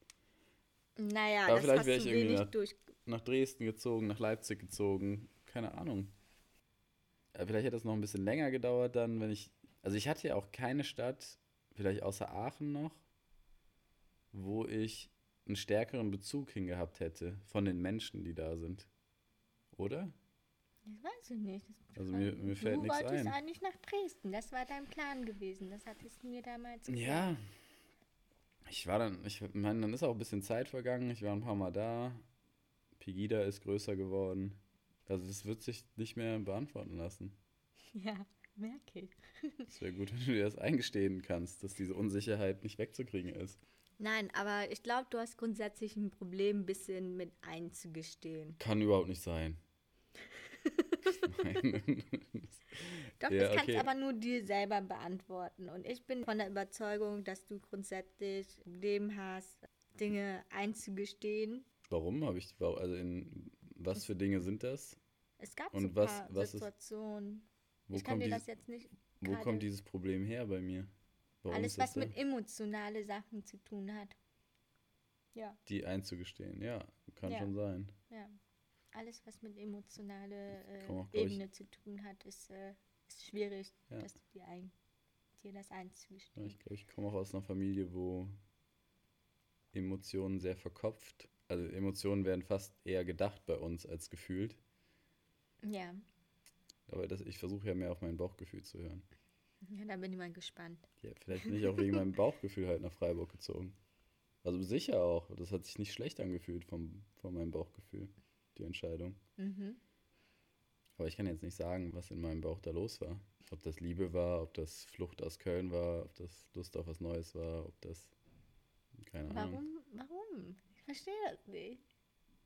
Naja, Aber das vielleicht hast wär du ich irgendwie wenig nach- durch. Nach Dresden gezogen, nach Leipzig gezogen. Keine Ahnung. Vielleicht hätte das noch ein bisschen länger gedauert dann, wenn ich. Also ich hatte ja auch keine Stadt, vielleicht außer Aachen noch, wo ich einen stärkeren Bezug hingehabt hätte von den Menschen, die da sind. Oder? Das weiß ich nicht. Also mir- mir fällt du nichts wolltest ein. eigentlich nach Dresden. Das war dein Plan gewesen. Das hattest du mir damals gesagt. Ja. Ich war dann, ich meine, dann ist auch ein bisschen Zeit vergangen. Ich war ein paar Mal da. Pegida ist größer geworden. Also das wird sich nicht mehr beantworten lassen. Ja, merke ich. Es wäre gut, wenn du dir das eingestehen kannst, dass diese Unsicherheit nicht wegzukriegen ist. Nein, aber ich glaube, du hast grundsätzlich ein Problem, ein bisschen mit einzugestehen. Kann überhaupt nicht sein. Doch, Ja, das kannst okay. aber nur dir selber beantworten. Und ich bin von der Überzeugung, dass du grundsätzlich ein Problem hast, Dinge einzugestehen. Warum habe ich, also in, was für Dinge sind das? Es gab Und so was- paar was ist- Situationen. Wo, ich kann dir das jetzt nicht wo gerade- kommt dieses Problem her bei mir? Warum alles, ist was da? mit emotionale Sachen zu tun hat. Ja, Die einzugestehen, ja, kann Ja. schon sein. ja. Alles, was mit emotionale äh, auch, ich- Ebene zu tun hat, ist, äh, ist schwierig, Ja. dass du dir, ein, dir das einzugestehen. ich glaube, ich komme auch aus einer Familie, wo Emotionen sehr verkopft, also Emotionen werden fast eher gedacht bei uns als gefühlt. Ja. Aber das, ich versuche ja mehr auf mein Bauchgefühl zu hören. ja, da bin ich mal gespannt. Ja, vielleicht bin ich auch wegen meinem Bauchgefühl halt nach Freiburg gezogen. Also sicher auch. Das hat sich nicht schlecht angefühlt vom, von meinem Bauchgefühl, die Entscheidung. Mhm. Aber ich kann jetzt nicht sagen, was in meinem Bauch da los war. Ob das Liebe war, ob das Flucht aus Köln war, ob das Lust auf was Neues war, ob das. Keine Ahnung. Warum? Warum? Ich verstehe das nicht.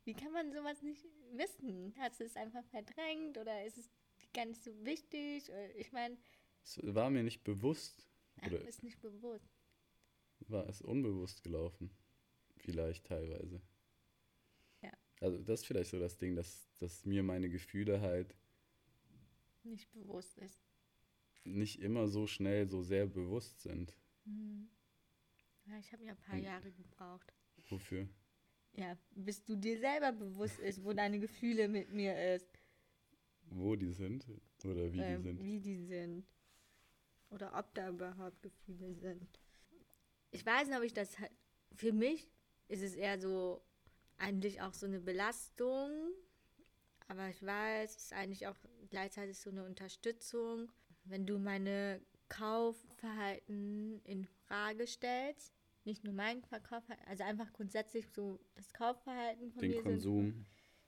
Wie kann man sowas nicht wissen? Hast du es einfach verdrängt oder ist es gar nicht so wichtig? Oder- Ich meine, Es war mir nicht bewusst. ach, ist nicht bewusst. war es unbewusst gelaufen. Vielleicht teilweise. Also das ist vielleicht so das Ding, dass, dass mir meine Gefühle halt Nicht bewusst ist. nicht immer so schnell so sehr bewusst sind. Hm. Ja, ich habe ja ein paar Hm. Jahre gebraucht. Wofür? Ja, bis du dir selber bewusst ist, wo deine Gefühle mit mir ist. Wo die sind oder wie ähm, die sind. Wie die sind. Oder ob da überhaupt Gefühle sind. Ich weiß nicht, ob ich das halt. Für mich ist es eher so, eigentlich auch so eine Belastung. Aber ich weiß, es ist eigentlich auch gleichzeitig so eine Unterstützung. Wenn du meine Kaufverhalten in Frage stellst, nicht nur mein Verkaufverhalten, also einfach grundsätzlich so das Kaufverhalten von Den mir sind Konsum.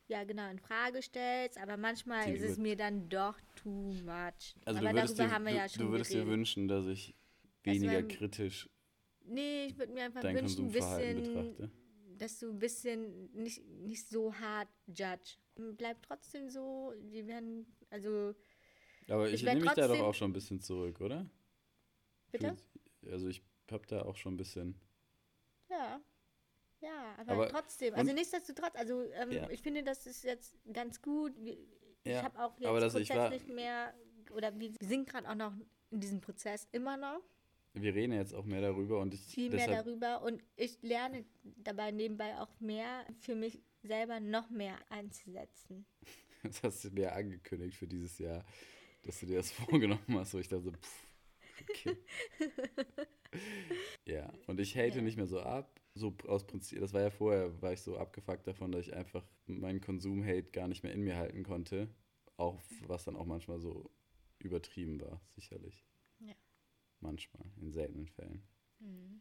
ja genau in Frage stellst, aber manchmal Die ist es mir dann doch too much. Also aber du würdest, darüber dir, haben wir du, ja schon du würdest dir wünschen, dass ich weniger war- kritisch Nee, ich würde mir einfach wünschen, ein bisschen, betrachte. Dass du ein bisschen nicht, nicht so hart judge. Bleib trotzdem so, die werden, also, Aber ich ich, nehme mich da doch auch schon ein bisschen zurück, oder? bitte? Für- Also ich hab da auch schon ein bisschen. Ja. Ja, aber, Aber- trotzdem. Also nichtsdestotrotz, also ähm, Ja. ich finde, das ist jetzt ganz gut. Ich Ja, habe auch jetzt aber das- ich war- grundsätzlich mehr, oder wir sind gerade auch noch in diesem Prozess immer noch. Wir reden jetzt auch mehr darüber und ich viel mehr darüber und ich lerne dabei nebenbei auch mehr für mich selber noch mehr einzusetzen. das hast du mir angekündigt für dieses Jahr, dass du dir das vorgenommen hast, wo ich dachte, pff, okay. ja, und ich hate Ja. nicht mehr so ab. So aus Prinzip, das war ja vorher, war ich so abgefuckt davon, dass ich einfach meinen Konsum-Hate gar nicht mehr in mir halten konnte. Auch was dann auch manchmal so übertrieben war, sicherlich. Manchmal, in seltenen Fällen. Mhm.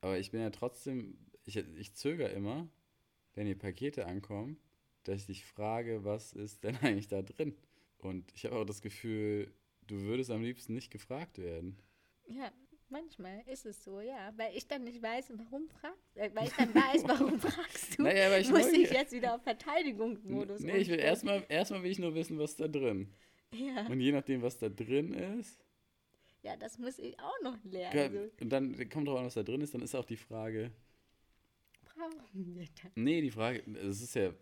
Aber ich bin ja trotzdem, ich, ich zögere immer, wenn hier Pakete ankommen, dass ich dich frage, was ist denn eigentlich da drin? Und ich habe auch das Gefühl, du würdest am liebsten nicht gefragt werden. Ja, manchmal ist es so, ja. Weil ich dann nicht weiß, warum fragst äh, weil ich dann weiß, warum fragst du, Naja, ich muss ich jetzt wieder auf Verteidigungsmodus Nee, ich will erstmal, erstmal will ich nur wissen, was da drin. Ja. Und je nachdem, was da drin ist, ja, das muss ich auch noch lernen. und dann kommt drauf an, was da drin ist, dann ist auch die Frage, brauchen wir das? nee, die Frage, es ist ja,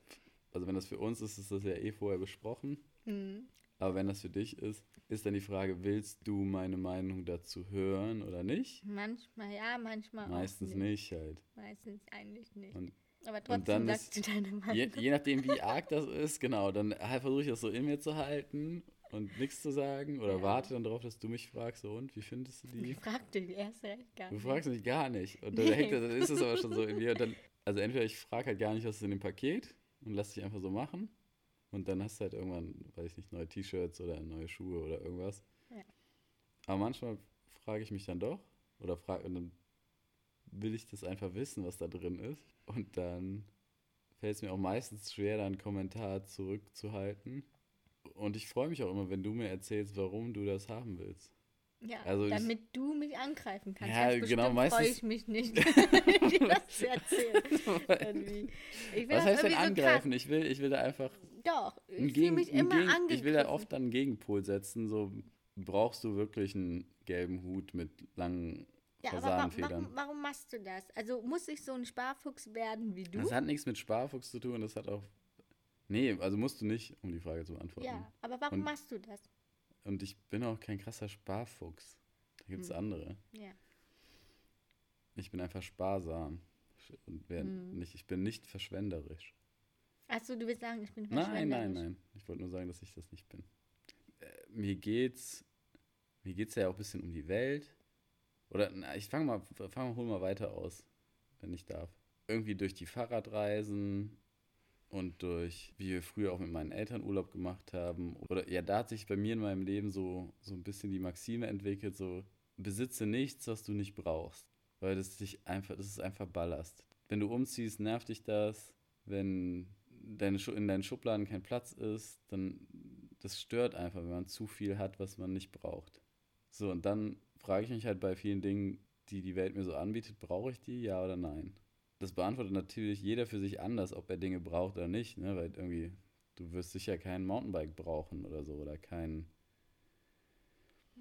also wenn das für uns ist, ist das ja eh vorher besprochen. Hm. Aber wenn das für dich ist, ist dann die Frage, willst du meine Meinung dazu hören oder nicht? Manchmal ja, manchmal Meistens auch nicht halt. Meistens eigentlich nicht. Und- Aber trotzdem dann sagst ist- du deine Meinung. Je, je nachdem, wie arg das ist, genau, dann halt versuche ich das so in mir zu halten und nichts zu sagen oder Ja. warte dann darauf, dass du mich fragst, so und, wie findest du die? Ich frag dich erst recht gar Du nicht. fragst mich gar nicht. Und dann, Nee. hängt, das- dann ist es aber schon so in mir. Dann, also entweder ich frage halt gar nicht, was ist in dem Paket und lass dich einfach so machen. Und dann hast du halt irgendwann, weiß ich nicht, neue T-Shirts oder neue Schuhe oder irgendwas. Ja. Aber manchmal frage ich mich dann doch oder frage und dann will ich das einfach wissen, was da drin ist. Und dann fällt es mir auch meistens schwer, da einen Kommentar zurückzuhalten. Und ich freue mich auch immer, wenn du mir erzählst, warum du das haben willst. Ja, Also ich- damit du mich angreifen kannst. Ja, Ganz genau, bestimmt freue meistens- ich mich nicht, dir das zu erzählen. Irgendwie. Ich will Was das heißt denn irgendwie so angreifen? Ich will, ich will da einfach. Doch, ich fühle mich immer Gegen, angegriffen. Ich will da oft dann einen Gegenpol setzen. So, brauchst du wirklich einen gelben Hut mit langen ja, aber warum, warum machst du das? Also muss ich so ein Sparfuchs werden wie du? Das hat nichts mit Sparfuchs zu tun. Das hat auch. Nee, also musst du nicht, um die Frage zu beantworten. Ja, aber warum Und- machst du das? Und ich bin auch kein krasser Sparfuchs. Da gibt es Hm. andere. Ja. Ich bin einfach sparsam. Und Hm. nicht, ich bin nicht verschwenderisch. Achso, du willst sagen, ich bin Nein, nein, verschwenderisch. nein. Ich wollte nur sagen, dass ich das nicht bin. Äh, mir geht's, mir geht's ja auch ein bisschen um die Welt. Oder na, ich fange mal, fang mal, hol mal weiter aus, wenn ich darf. Irgendwie durch die Fahrradreisen und durch, wie wir früher auch mit meinen Eltern Urlaub gemacht haben. Oder ja, da hat sich bei mir in meinem Leben so, so ein bisschen die Maxime entwickelt, so besitze nichts, was du nicht brauchst. Weil das dich einfach, das ist einfach Ballast. Wenn du umziehst, nervt dich das. Wenn deine in deinen Schubladen kein Platz ist, dann das stört einfach, wenn man zu viel hat, was man nicht braucht. So, und dann frage ich mich halt bei vielen Dingen, die die Welt mir so anbietet, brauche ich die, ja oder nein? Das beantwortet natürlich jeder für sich anders, ob er Dinge braucht oder nicht, ne? weil irgendwie, du wirst sicher kein Mountainbike brauchen oder so, oder kein,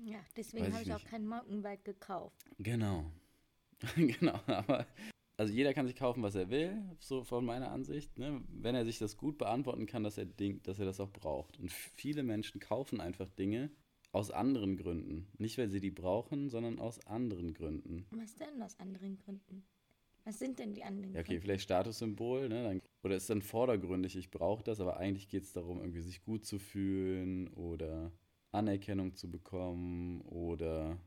Ja, deswegen habe ich ich auch nicht. kein Mountainbike gekauft. Genau. genau, aber also jeder kann sich kaufen, was er will, so von meiner Ansicht, ne? wenn er sich das gut beantworten kann, dass er, Ding, dass er das auch braucht. Und viele Menschen kaufen einfach Dinge aus anderen Gründen. Nicht, weil sie die brauchen, sondern aus anderen Gründen. Was denn aus anderen Gründen? Was sind denn die anderen Ja, okay, Gründe? vielleicht Statussymbol, ne? Dann, oder ist dann vordergründig, ich brauche das, aber eigentlich geht es darum, irgendwie sich gut zu fühlen oder Anerkennung zu bekommen oder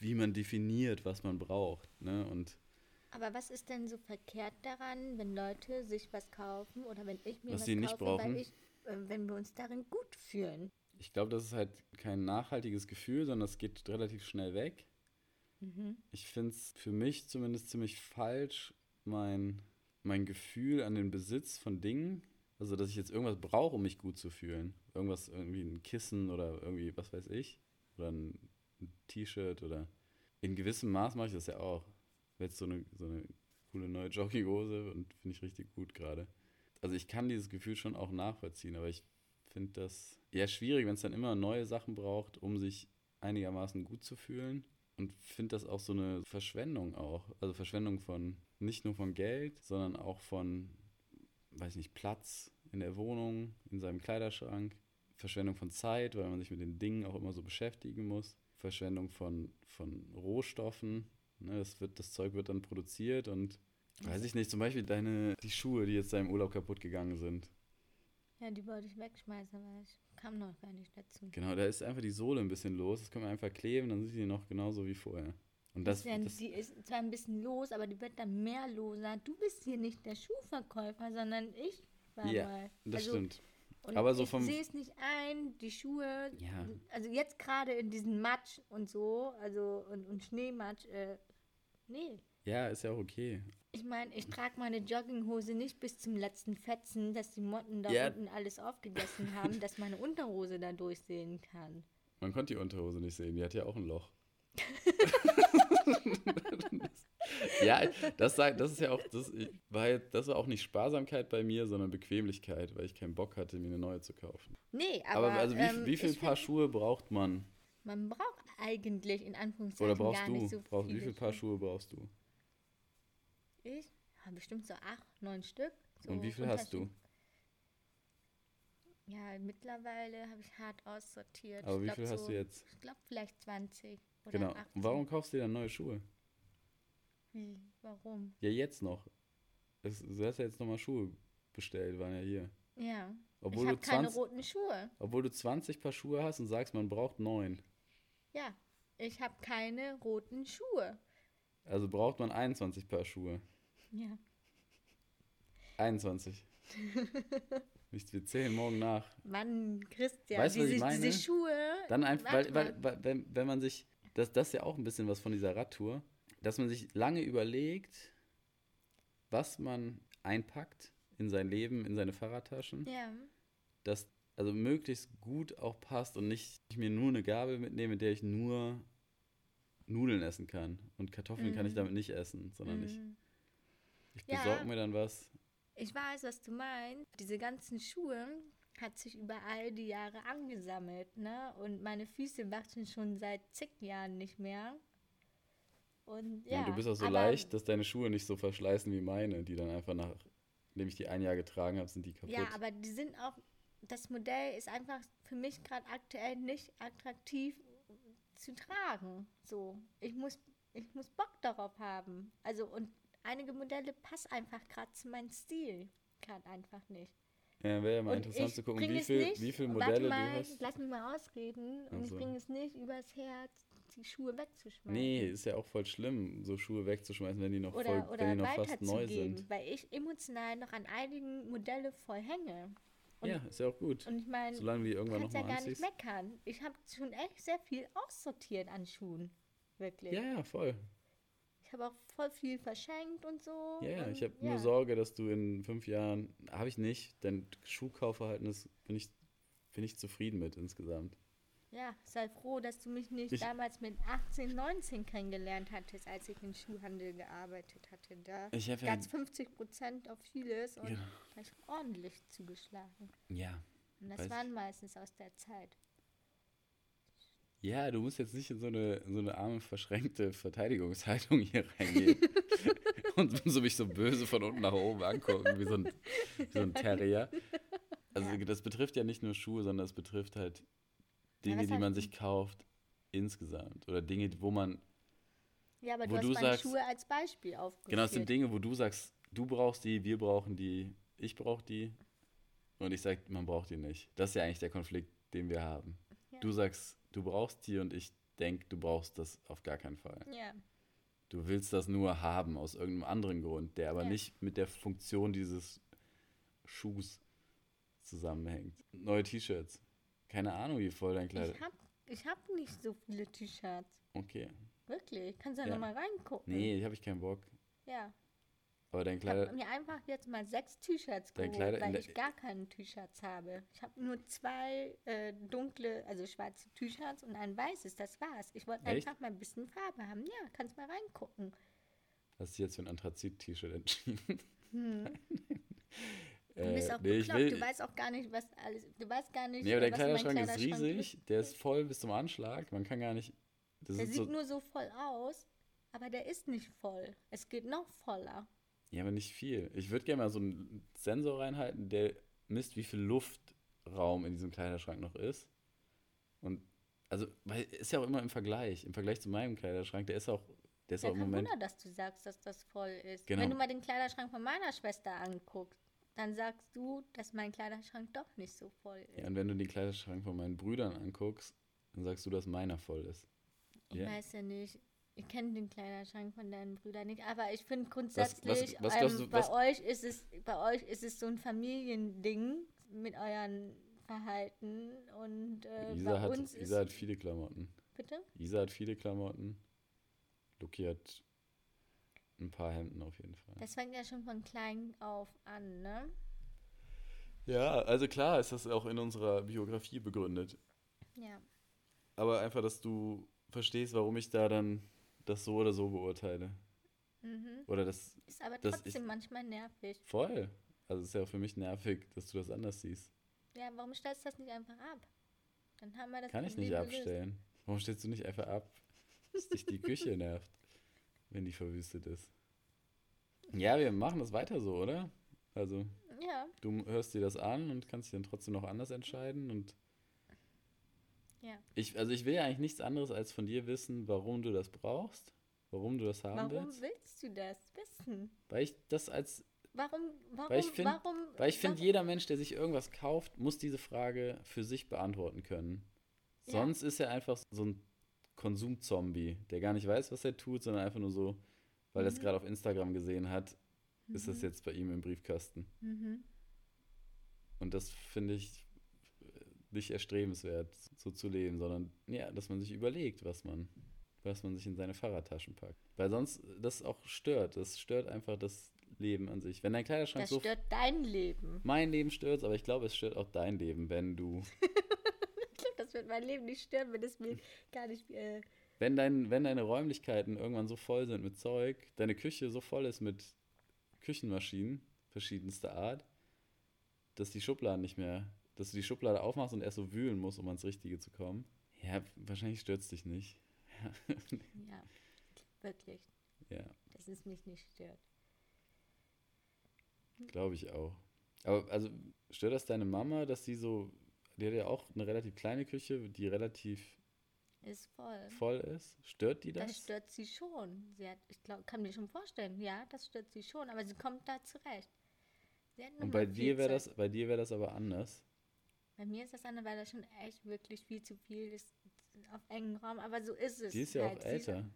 wie man definiert, was man braucht. Ne? Und Aber was ist denn so verkehrt daran, wenn Leute sich was kaufen oder wenn ich mir Was was sie nicht kaufe, brauchen? weil ich, äh, wenn wir uns darin gut fühlen? ich glaube, das ist halt kein nachhaltiges Gefühl, sondern es geht relativ schnell weg. Mhm. Ich finde es für mich zumindest ziemlich falsch, mein, mein Gefühl an den Besitz von Dingen, also dass ich jetzt irgendwas brauche, um mich gut zu fühlen. Irgendwas, irgendwie ein Kissen oder irgendwie, was weiß ich, oder ein, ein T-Shirt oder in gewissem Maß mache ich das ja auch. Jetzt so eine, so eine coole neue Jogginghose und finde ich richtig gut gerade. Also ich kann dieses Gefühl schon auch nachvollziehen, aber ich finde das eher schwierig, wenn es dann immer neue Sachen braucht, um sich einigermaßen gut zu fühlen. Und finde das auch so eine Verschwendung auch. Also Verschwendung von nicht nur von Geld, sondern auch von, weiß nicht, Platz in der Wohnung, in seinem Kleiderschrank. Verschwendung von Zeit, weil man sich mit den Dingen auch immer so beschäftigen muss. Verschwendung von, von Rohstoffen. Ne, das, wird, das Zeug wird dann produziert und weiß ich nicht, zum Beispiel deine, die Schuhe, die jetzt da im Urlaub kaputt gegangen sind. Ja, die wollte ich wegschmeißen, aber ich kam noch gar nicht dazu. Genau, da ist einfach die Sohle ein bisschen los. Das können wir einfach kleben, dann sind die noch genauso wie vorher. Und das, ist ja, das, die ist zwar ein bisschen los, aber die wird dann mehr loser. Du bist hier nicht der Schuhverkäufer, sondern ich war Ja, mal. das also, stimmt. Und Aber so ich vom- sehe es nicht ein, die Schuhe, Ja. also jetzt gerade in diesem Matsch und so, also und, und Schneematsch, äh, nee. Ja, ist ja auch okay. Ich meine, ich trage meine Jogginghose nicht bis zum letzten Fetzen, dass die Motten da Ja. unten alles aufgegessen haben, dass meine Unterhose da durchsehen kann. Man konnte die Unterhose nicht sehen, die hat ja auch ein Loch. ja, das, sei- das ist ja auch, das, weil das war auch nicht Sparsamkeit bei mir, sondern Bequemlichkeit, weil ich keinen Bock hatte, mir eine neue zu kaufen. Nee, aber, Aber, also wie, ähm, wie viel ich Paar find, Schuhe braucht man? Man braucht eigentlich in Anführungszeichen Oder brauchst gar du? nicht so Brauch, wie viele viele Paar Schuhe brauchst du? Ich habe bestimmt so acht, neun Stück. So Und wie viel hast du? Ja, mittlerweile habe ich hart aussortiert. Aber Ich wie glaub, viel hast so, du jetzt? Ich glaube vielleicht 20 oder Genau. 18. Und warum kaufst du dir dann neue Schuhe? Wie? Warum? Ja, jetzt noch. Es, du hast ja jetzt nochmal Schuhe bestellt, waren ja hier. Ja. Obwohl ich habe keine 20, roten Schuhe. obwohl du 20 Paar Schuhe hast und sagst, man braucht neun. Ja. Ich habe keine roten Schuhe. Also braucht man 21 Paar Schuhe. Ja. 21. Nicht, wir zählen morgen nach. Mann, Christian, Weißt diese, ich meine? diese Schuhe. Dann einfach, weil, weil, weil wenn, wenn man sich, das, das ist ja auch ein bisschen was von dieser Radtour, dass man sich lange überlegt, was man einpackt in sein Leben, in seine Fahrradtaschen, Ja. dass also möglichst gut auch passt und nicht ich mir nur eine Gabel mitnehme, mit der ich nur Nudeln essen kann. Und Kartoffeln kann ich Mhm. damit nicht essen, sondern ich, Mhm. ich Ja. besorge mir dann was. Ich weiß, was du meinst. Diese ganzen Schuhe hat sich über all die Jahre angesammelt, ne? Und meine Füße wachsen schon seit zig Jahren nicht mehr. Und Ja, ja, und du bist auch so leicht, dass deine Schuhe nicht so verschleißen wie meine, die dann einfach nach, nachdem ich die ein Jahr getragen habe, sind die kaputt. Ja, aber die sind auch, das Modell ist einfach für mich gerade aktuell nicht attraktiv zu tragen. So, ich muss, ich muss Bock darauf haben. Also, und einige Modelle passen einfach gerade zu meinem Stil. Gerade einfach nicht. Ja, wäre ja mal Und interessant zu gucken, wie es viel, nicht, wie viel warte Modelle mal, du hast. Lass mich mal ausreden und Ach ich bringe es nicht übers Herz, die Schuhe wegzuschmeißen. Nee, ist ja auch voll schlimm, so Schuhe wegzuschmeißen, wenn die noch, Oder, voll, oder wenn die noch fast neu sind. weil ich emotional noch an einigen Modelle voll hänge. Und, ja, ist ja auch gut. und ich meine, Solange die irgendwann kannst ja nochmal gar nicht meckern. Ich habe schon echt sehr viel aussortiert an Schuhen. Wirklich. Ja, ja, voll. Ich habe auch voll viel verschenkt und so. Ja, ja, und, ich habe ja. nur Sorge, dass du in fünf Jahren, habe ich nicht, dein Schuhkaufverhalten ist, bin ich, bin ich zufrieden mit insgesamt. Ja, sei froh, dass du mich nicht Ich- damals mit 18, 19 kennengelernt hattest, als ich im Schuhhandel gearbeitet hatte. Da Ich habe ja, ganz 50 Prozent auf vieles und Genau. da hab ich ordentlich zugeschlagen. ja, Und das waren meistens aus der Zeit. ja, du musst jetzt nicht in so eine, in so eine arme, verschränkte Verteidigungshaltung hier reingehen und so mich so böse von unten nach oben angucken, wie so ein, wie so ein Terrier. Also Ja. das betrifft ja nicht nur Schuhe, sondern es betrifft halt Dinge, was die man sich kauft insgesamt oder Dinge, wo man Ja, aber Wo du hast du meine sagst- Schuhe als Beispiel aufgeführt. Genau, es sind Dinge, wo du sagst, du brauchst die, wir brauchen die, ich brauche die. Und ich sage, man braucht die nicht. Das ist ja eigentlich der Konflikt, den wir haben. Ja. Du sagst, du brauchst die und ich denke, du brauchst das auf gar keinen Fall. Ja, Du willst das nur haben aus irgendeinem anderen Grund, der aber Ja. nicht mit der Funktion dieses Schuhs zusammenhängt. Neue T-Shirts. Keine Ahnung, wie voll dein Kleid. ich habe ich hab nicht so viele T-Shirts. Okay. Wirklich. Kannst du ja, Ja. nochmal reingucken. Nee, habe ich keinen Bock. Ja. Aber dein Ich habe Kleider. mir einfach jetzt mal sechs T-Shirts geholt, Kleider weil ich gar keine T-Shirts habe. Ich habe nur zwei äh, dunkle, also schwarze T-Shirts und ein weißes, das war's. Ich wollte einfach mal ein bisschen Farbe haben. Ja, kannst mal reingucken. Hast du jetzt für ein Anthrazit-T-Shirt entschieden? Hm. Du Äh, bist auch nee, bekloppt, du weißt auch gar nicht, was alles, du weißt gar nicht, Nee, aber äh, der meinem Kleiderschrank ist Kleiderschrank riesig, der ist voll bis zum Anschlag. Man kann gar nicht. Der ist sieht so, nur so voll aus, aber der ist nicht voll. Es geht noch voller. ja, aber nicht viel. Ich würde gerne mal so einen Sensor reinhalten, der misst, wie viel Luftraum in diesem Kleiderschrank noch ist. Und also, weil ist ja auch immer im Vergleich. Im Vergleich zu meinem Kleiderschrank, der ist auch, der ist Ja, auch im Moment. Wunder, dass du sagst, dass das voll ist. Genau. Wenn du mal den Kleiderschrank von meiner Schwester anguckst, dann sagst du, dass mein Kleiderschrank doch nicht so voll ist. Ja, und wenn du den Kleiderschrank von meinen Brüdern anguckst, dann sagst du, dass meiner voll ist. Ich Ja. weiß ja nicht. Ich kenne den Kleiderschrank von deinen Brüdern nicht, aber ich finde grundsätzlich, was ähm, bei was- euch ist es, bei euch ist es so ein Familiending mit euren Verhalten und äh, Isa, bei hat, uns ist Isa hat viele Klamotten. bitte. Isa hat viele Klamotten. Luki hat ein paar Hemden auf jeden Fall. Das fängt ja schon von klein auf an, ne? Ja, also klar ist das auch in unserer Biografie begründet. Ja. Aber einfach, dass du verstehst, warum ich da dann das so oder so beurteile. Mhm. Oder das Ist aber trotzdem ich- manchmal nervig. voll. Also es ist ja auch für mich nervig, dass du das anders siehst. Ja, warum stellst du das nicht einfach ab? Dann haben wir das Kann ich nicht gelöst. abstellen. Warum stellst du nicht einfach ab, dass dich die Küche nervt, wenn die verwüstet ist? Ja, wir machen das weiter so, oder? Also, Ja, du hörst dir das an und kannst dich dann trotzdem noch anders entscheiden und ja. ich, also ich will ja eigentlich nichts anderes als von dir wissen, warum du das brauchst, warum du das haben Warum willst. willst du das wissen? Weil ich das als, Warum, warum, Weil ich find- warum? weil ich finde, warum- jeder Mensch, der sich irgendwas kauft, muss diese Frage für sich beantworten können. Ja. Sonst ist er einfach so ein Konsumzombie, der gar nicht weiß, was er tut, sondern einfach nur so, weil er es Mhm. gerade auf Instagram gesehen hat, ist das Mhm. jetzt bei ihm im Briefkasten. Mhm. Und das finde ich nicht erstrebenswert, so zu leben, sondern ja, dass man sich überlegt, was man, was man sich in seine Fahrradtaschen packt. Weil sonst das auch stört. Das stört einfach das Leben an sich. Wenn dein Kleiderschrank Das so. stört dein Leben. Mein Leben stört aber ich glaube, es stört auch dein Leben, wenn du. Das wird mein Leben nicht stören, wenn es mir gar nicht. Äh, Wenn, dein, wenn deine Räumlichkeiten irgendwann so voll sind mit Zeug, deine Küche so voll ist mit Küchenmaschinen verschiedenster Art, dass die Schubladen nicht mehr, dass du die Schublade aufmachst und erst so wühlen musst, um ans Richtige zu kommen. Ja, wahrscheinlich stört es dich nicht. ja, wirklich. Ja, Dass es mich nicht stört. glaube ich auch. Aber also stört das deine Mama, dass sie so, die hat ja auch eine relativ kleine Küche, die relativ Ist voll. voll ist? Stört die Das das? stört sie schon. Sie hat, ich glaub, kann mir schon vorstellen, ja, das stört sie schon, aber sie kommt da zurecht. Sie Und bei dir wäre das, bei dir wäre das aber anders. Bei mir ist das andere, weil das schon echt wirklich viel zu viel ist auf engem Raum, aber so ist es. Die ist ja halt. auch Sie älter.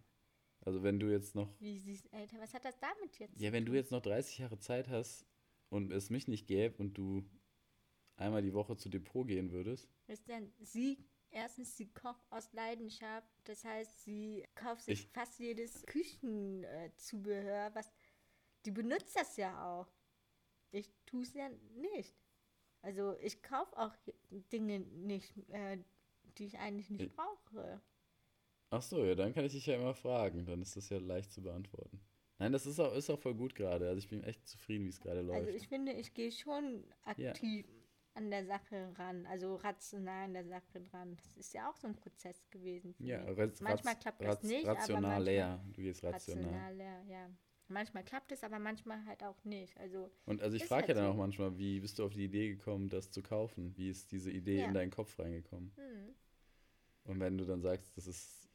Also wenn du jetzt noch, Wie sie ist älter? Was hat das damit jetzt? ja, wenn du jetzt noch 30 Jahre Zeit hast und es mich nicht gäbe und du einmal die Woche zu Depot gehen würdest, Ist denn sie, erstens, sie kocht aus Leidenschaft, das heißt, sie kauft sich Ich- fast jedes Küchenzubehör, was, die benutzt das ja auch. Ich tue es ja nicht. Also ich kaufe auch Dinge nicht, äh, die ich eigentlich nicht Ich- brauche. ach so, ja, dann kann ich dich ja immer fragen, dann ist das ja leicht zu beantworten. Nein, das ist auch, ist auch voll gut gerade. Also ich bin echt zufrieden, wie es gerade läuft. Also ich finde, ich gehe schon aktiv an der Sache ran, also rational an der Sache dran. Das ist ja auch so ein Prozess gewesen. ja, raz, manchmal raz, klappt das raz, nicht, aber rational manchmal leer. Du gehst rational. rational, ja, ja. Manchmal klappt es, aber manchmal halt auch nicht. Also Und also ich frage halt ja dann so. auch manchmal, wie bist du auf die Idee gekommen, das zu kaufen? Wie ist diese Idee Ja. in deinen Kopf reingekommen? hm, Und wenn du dann sagst, das ist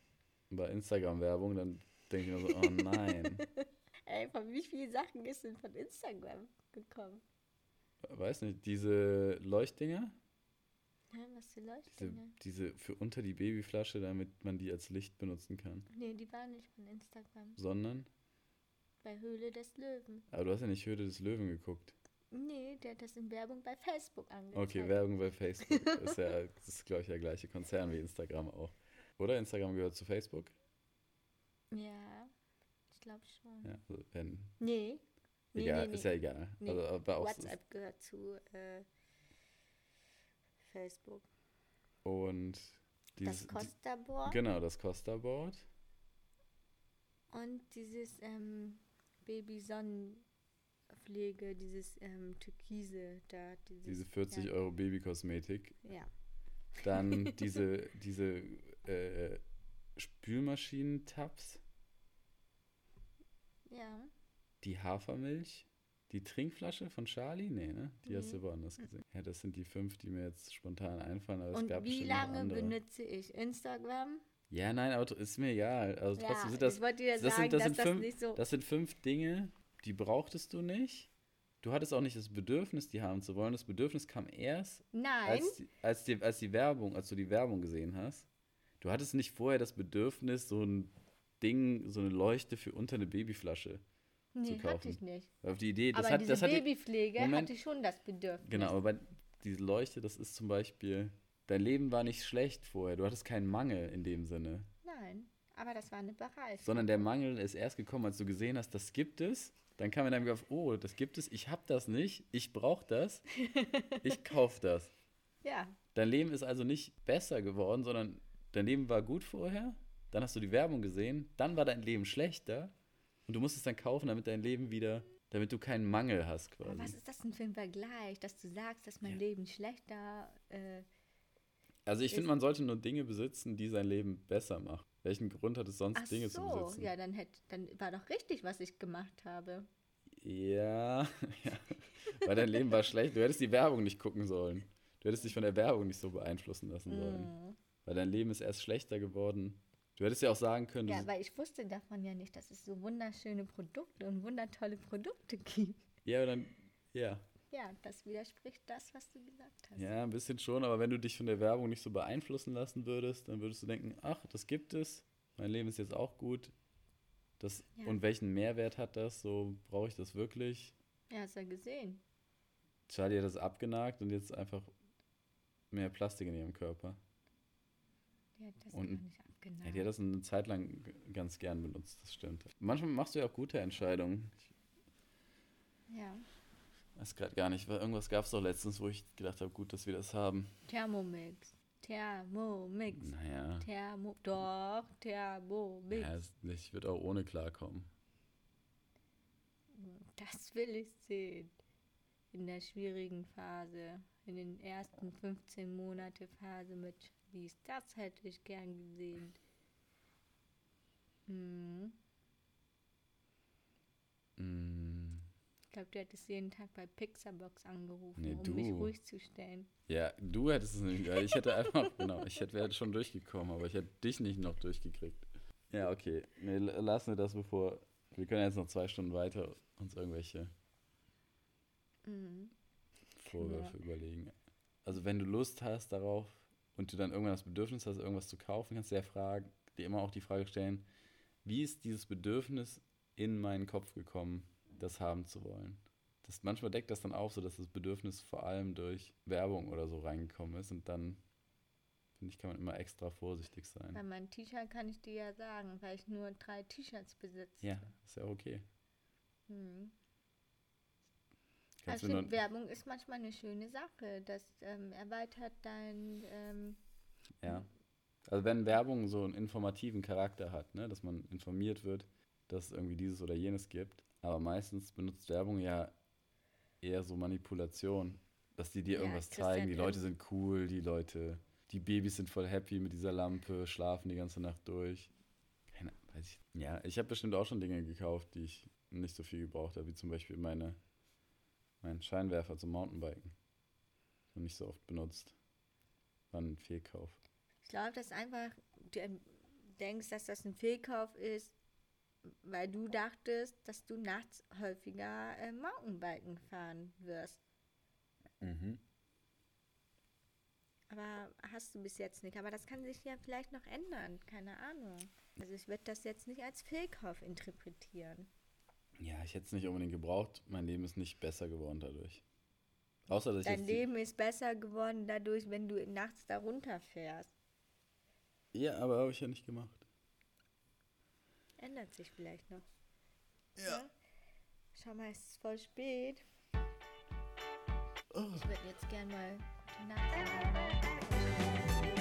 bei Instagram-Werbung, dann denke ich mir so, oh nein. ey, von wie vielen Sachen ist denn von Instagram gekommen? Weiß nicht, diese Leuchtdinger, Hä, was für diese, Leuchtdinger? diese für unter die Babyflasche, damit man die als Licht benutzen kann, Nee, die waren nicht von Instagram. sondern, Bei Höhle des Löwen. aber du hast ja nicht Höhle des Löwen geguckt. Nee, der hat das in Werbung bei Facebook angezeigt. Okay, Werbung bei Facebook ist ja, das ist glaube ich der gleiche Konzern wie Instagram auch. Oder Instagram gehört zu Facebook? Ja, ich glaube schon. Ja, also wenn, Nee. Nee, egal, nee, ist ja egal. Nee, Also, WhatsApp gehört zu äh, Facebook. und dieses, das Costa-Board genau, das Costa-Board. und dieses ähm, Baby-Sonnenpflege, dieses ähm, Türkise da. Dieses, Diese 40 ja, Euro Babykosmetik. Ja. Dann diese, diese äh, Spülmaschinen-Tabs, Ja. Die Hafermilch, die Trinkflasche von Charlie? Nee, ne? Die hast du Nee. woanders gesehen. Ja, das sind die fünf, die mir jetzt spontan einfallen, aber es Und gab wie lange benutze ich Instagram? Ja, nein, aber ist mir egal. Also trotzdem ja, sind das, ich wollte dir das sagen, sind- das dass sind das fünf- nicht so... das sind fünf Dinge, die brauchtest du nicht. Du hattest auch nicht das Bedürfnis, die haben zu wollen. Das Bedürfnis kam erst, als die, als, die, als die Werbung, als du die Werbung gesehen hast. Du hattest nicht vorher das Bedürfnis, so ein Ding, so eine Leuchte für unter eine Babyflasche. Nee, hatte kaufen. ich nicht. Auf die Idee, das aber hat, diese das hat Babypflege Moment. hatte ich schon das Bedürfnis. Genau, aber bei diese Leuchte, das ist zum Beispiel, dein Leben war nicht schlecht vorher. Du hattest keinen Mangel in dem Sinne. Nein, Aber das war eine Bereich. Sondern der Mangel ist erst gekommen, als du gesehen hast, das gibt es. Dann kam in deinem Kopf, oh, das gibt es, ich habe das nicht, ich brauche das, ich kaufe das. Ja, Dein Leben ist also nicht besser geworden, sondern dein Leben war gut vorher, dann hast du die Werbung gesehen, dann war dein Leben schlechter und du musst es dann kaufen, damit dein Leben wieder, damit du keinen Mangel hast aber was quasi. ist das denn für ein Vergleich, dass du sagst, dass mein Ja. Leben schlechter äh, Also ich finde, man sollte nur Dinge besitzen, die sein Leben besser machen. Welchen Grund hat es sonst, Ach Dinge zu so, besitzen? ja, dann, hätt, dann war doch richtig, was ich gemacht habe. Ja, ja. Weil dein Leben war schlecht. Du hättest die Werbung nicht gucken sollen. Du hättest dich von der Werbung nicht so beeinflussen lassen sollen. Mhm. Weil dein Leben ist erst schlechter geworden. Du hättest ja auch sagen können, Ja, weil ich wusste davon ja nicht, dass es so wunderschöne Produkte und wundertolle Produkte gibt. ja, aber dann, ja. Ja, das widerspricht das, was du gesagt hast. Ja, ein bisschen schon, aber wenn du dich von der Werbung nicht so beeinflussen lassen würdest, dann würdest du denken, ach, das gibt es, mein Leben ist jetzt auch gut. Das, Ja. Und welchen Mehrwert hat das? So, brauche ich das wirklich? Ja, hast du ja gesehen. Charlie hat das abgenagt und jetzt einfach mehr Plastik in ihrem Körper. Die hat das Und- nicht abgenagt. Ja, die hat das eine Zeit lang ganz gern benutzt, das stimmt. Manchmal machst du ja auch gute Entscheidungen. Ich ja. weiß gerade gar nicht, weil irgendwas gab es doch letztens, wo ich gedacht habe, gut, dass wir das haben. Thermomix. Thermomix. Naja, Thermo doch, Thermomix. ja, ich würde auch ohne klarkommen. Das will ich sehen. In der schwierigen Phase. In den ersten 15 Monate Phase mit Charlize. Das hätte ich gern gesehen. Hm. Mm, Ich glaube, du hättest jeden Tag bei Pixarbox angerufen, Nee, um mich ruhig zu stellen. Ja, du hättest es nicht, ich hätte einfach, genau, ich hätte, wäre schon durchgekommen, aber ich hätte dich nicht noch durchgekriegt. Ja, okay, nee, lassen wir das bevor, wir können jetzt noch zwei Stunden weiter uns irgendwelche Mhm. Vorwürfe überlegen. Also wenn du Lust hast darauf und du dann irgendwann das Bedürfnis hast, irgendwas zu kaufen, kannst du ja fragen, dir immer auch die Frage stellen, wie ist dieses Bedürfnis in meinen Kopf gekommen, das haben zu wollen? Das, manchmal deckt das dann auf, so dass das Bedürfnis vor allem durch Werbung oder so reingekommen ist und dann, finde ich, kann man immer extra vorsichtig Bei sein. meinem T-Shirt kann ich dir ja sagen, weil ich nur drei T-Shirts besitze. Ja, ist ja okay. Mhm. Kannst Also finde, Werbung ist manchmal eine schöne Sache. Das ähm, erweitert dein. Ähm, Ja. Also wenn Werbung so einen informativen Charakter hat, ne, dass man informiert wird, dass es irgendwie dieses oder jenes gibt, aber meistens benutzt Werbung ja eher so Manipulation, dass die dir Ja, irgendwas Christian, zeigen, die Leute sind cool, die Leute, die Babys sind voll happy mit dieser Lampe, schlafen die ganze Nacht durch. Keine, weiß ich. Ja, ich habe bestimmt auch schon Dinge gekauft, die ich nicht so viel gebraucht habe, wie zum Beispiel meine, meinen Scheinwerfer zum Mountainbiken. So nicht so oft benutzt. War ein Fehlkauf. ich glaube, dass einfach du denkst, dass das ein Fehlkauf ist, weil du dachtest, dass du nachts häufiger äh, Mountainbiken fahren wirst. Mhm. Aber hast du bis jetzt nicht. Aber das kann sich ja vielleicht noch ändern. Keine Ahnung. Also ich würde das jetzt nicht als Fehlkauf interpretieren. Ja, ich hätte es nicht unbedingt gebraucht. Mein Leben ist nicht besser geworden dadurch. Außer, dass ich Dein Leben ist besser geworden dadurch, wenn du nachts da runterfährst. Ja, aber habe ich ja nicht gemacht. Ändert sich vielleicht noch. Ja. Schau mal, es ist voll spät. Oh. Ich würde jetzt gern mal gute Nacht sagen.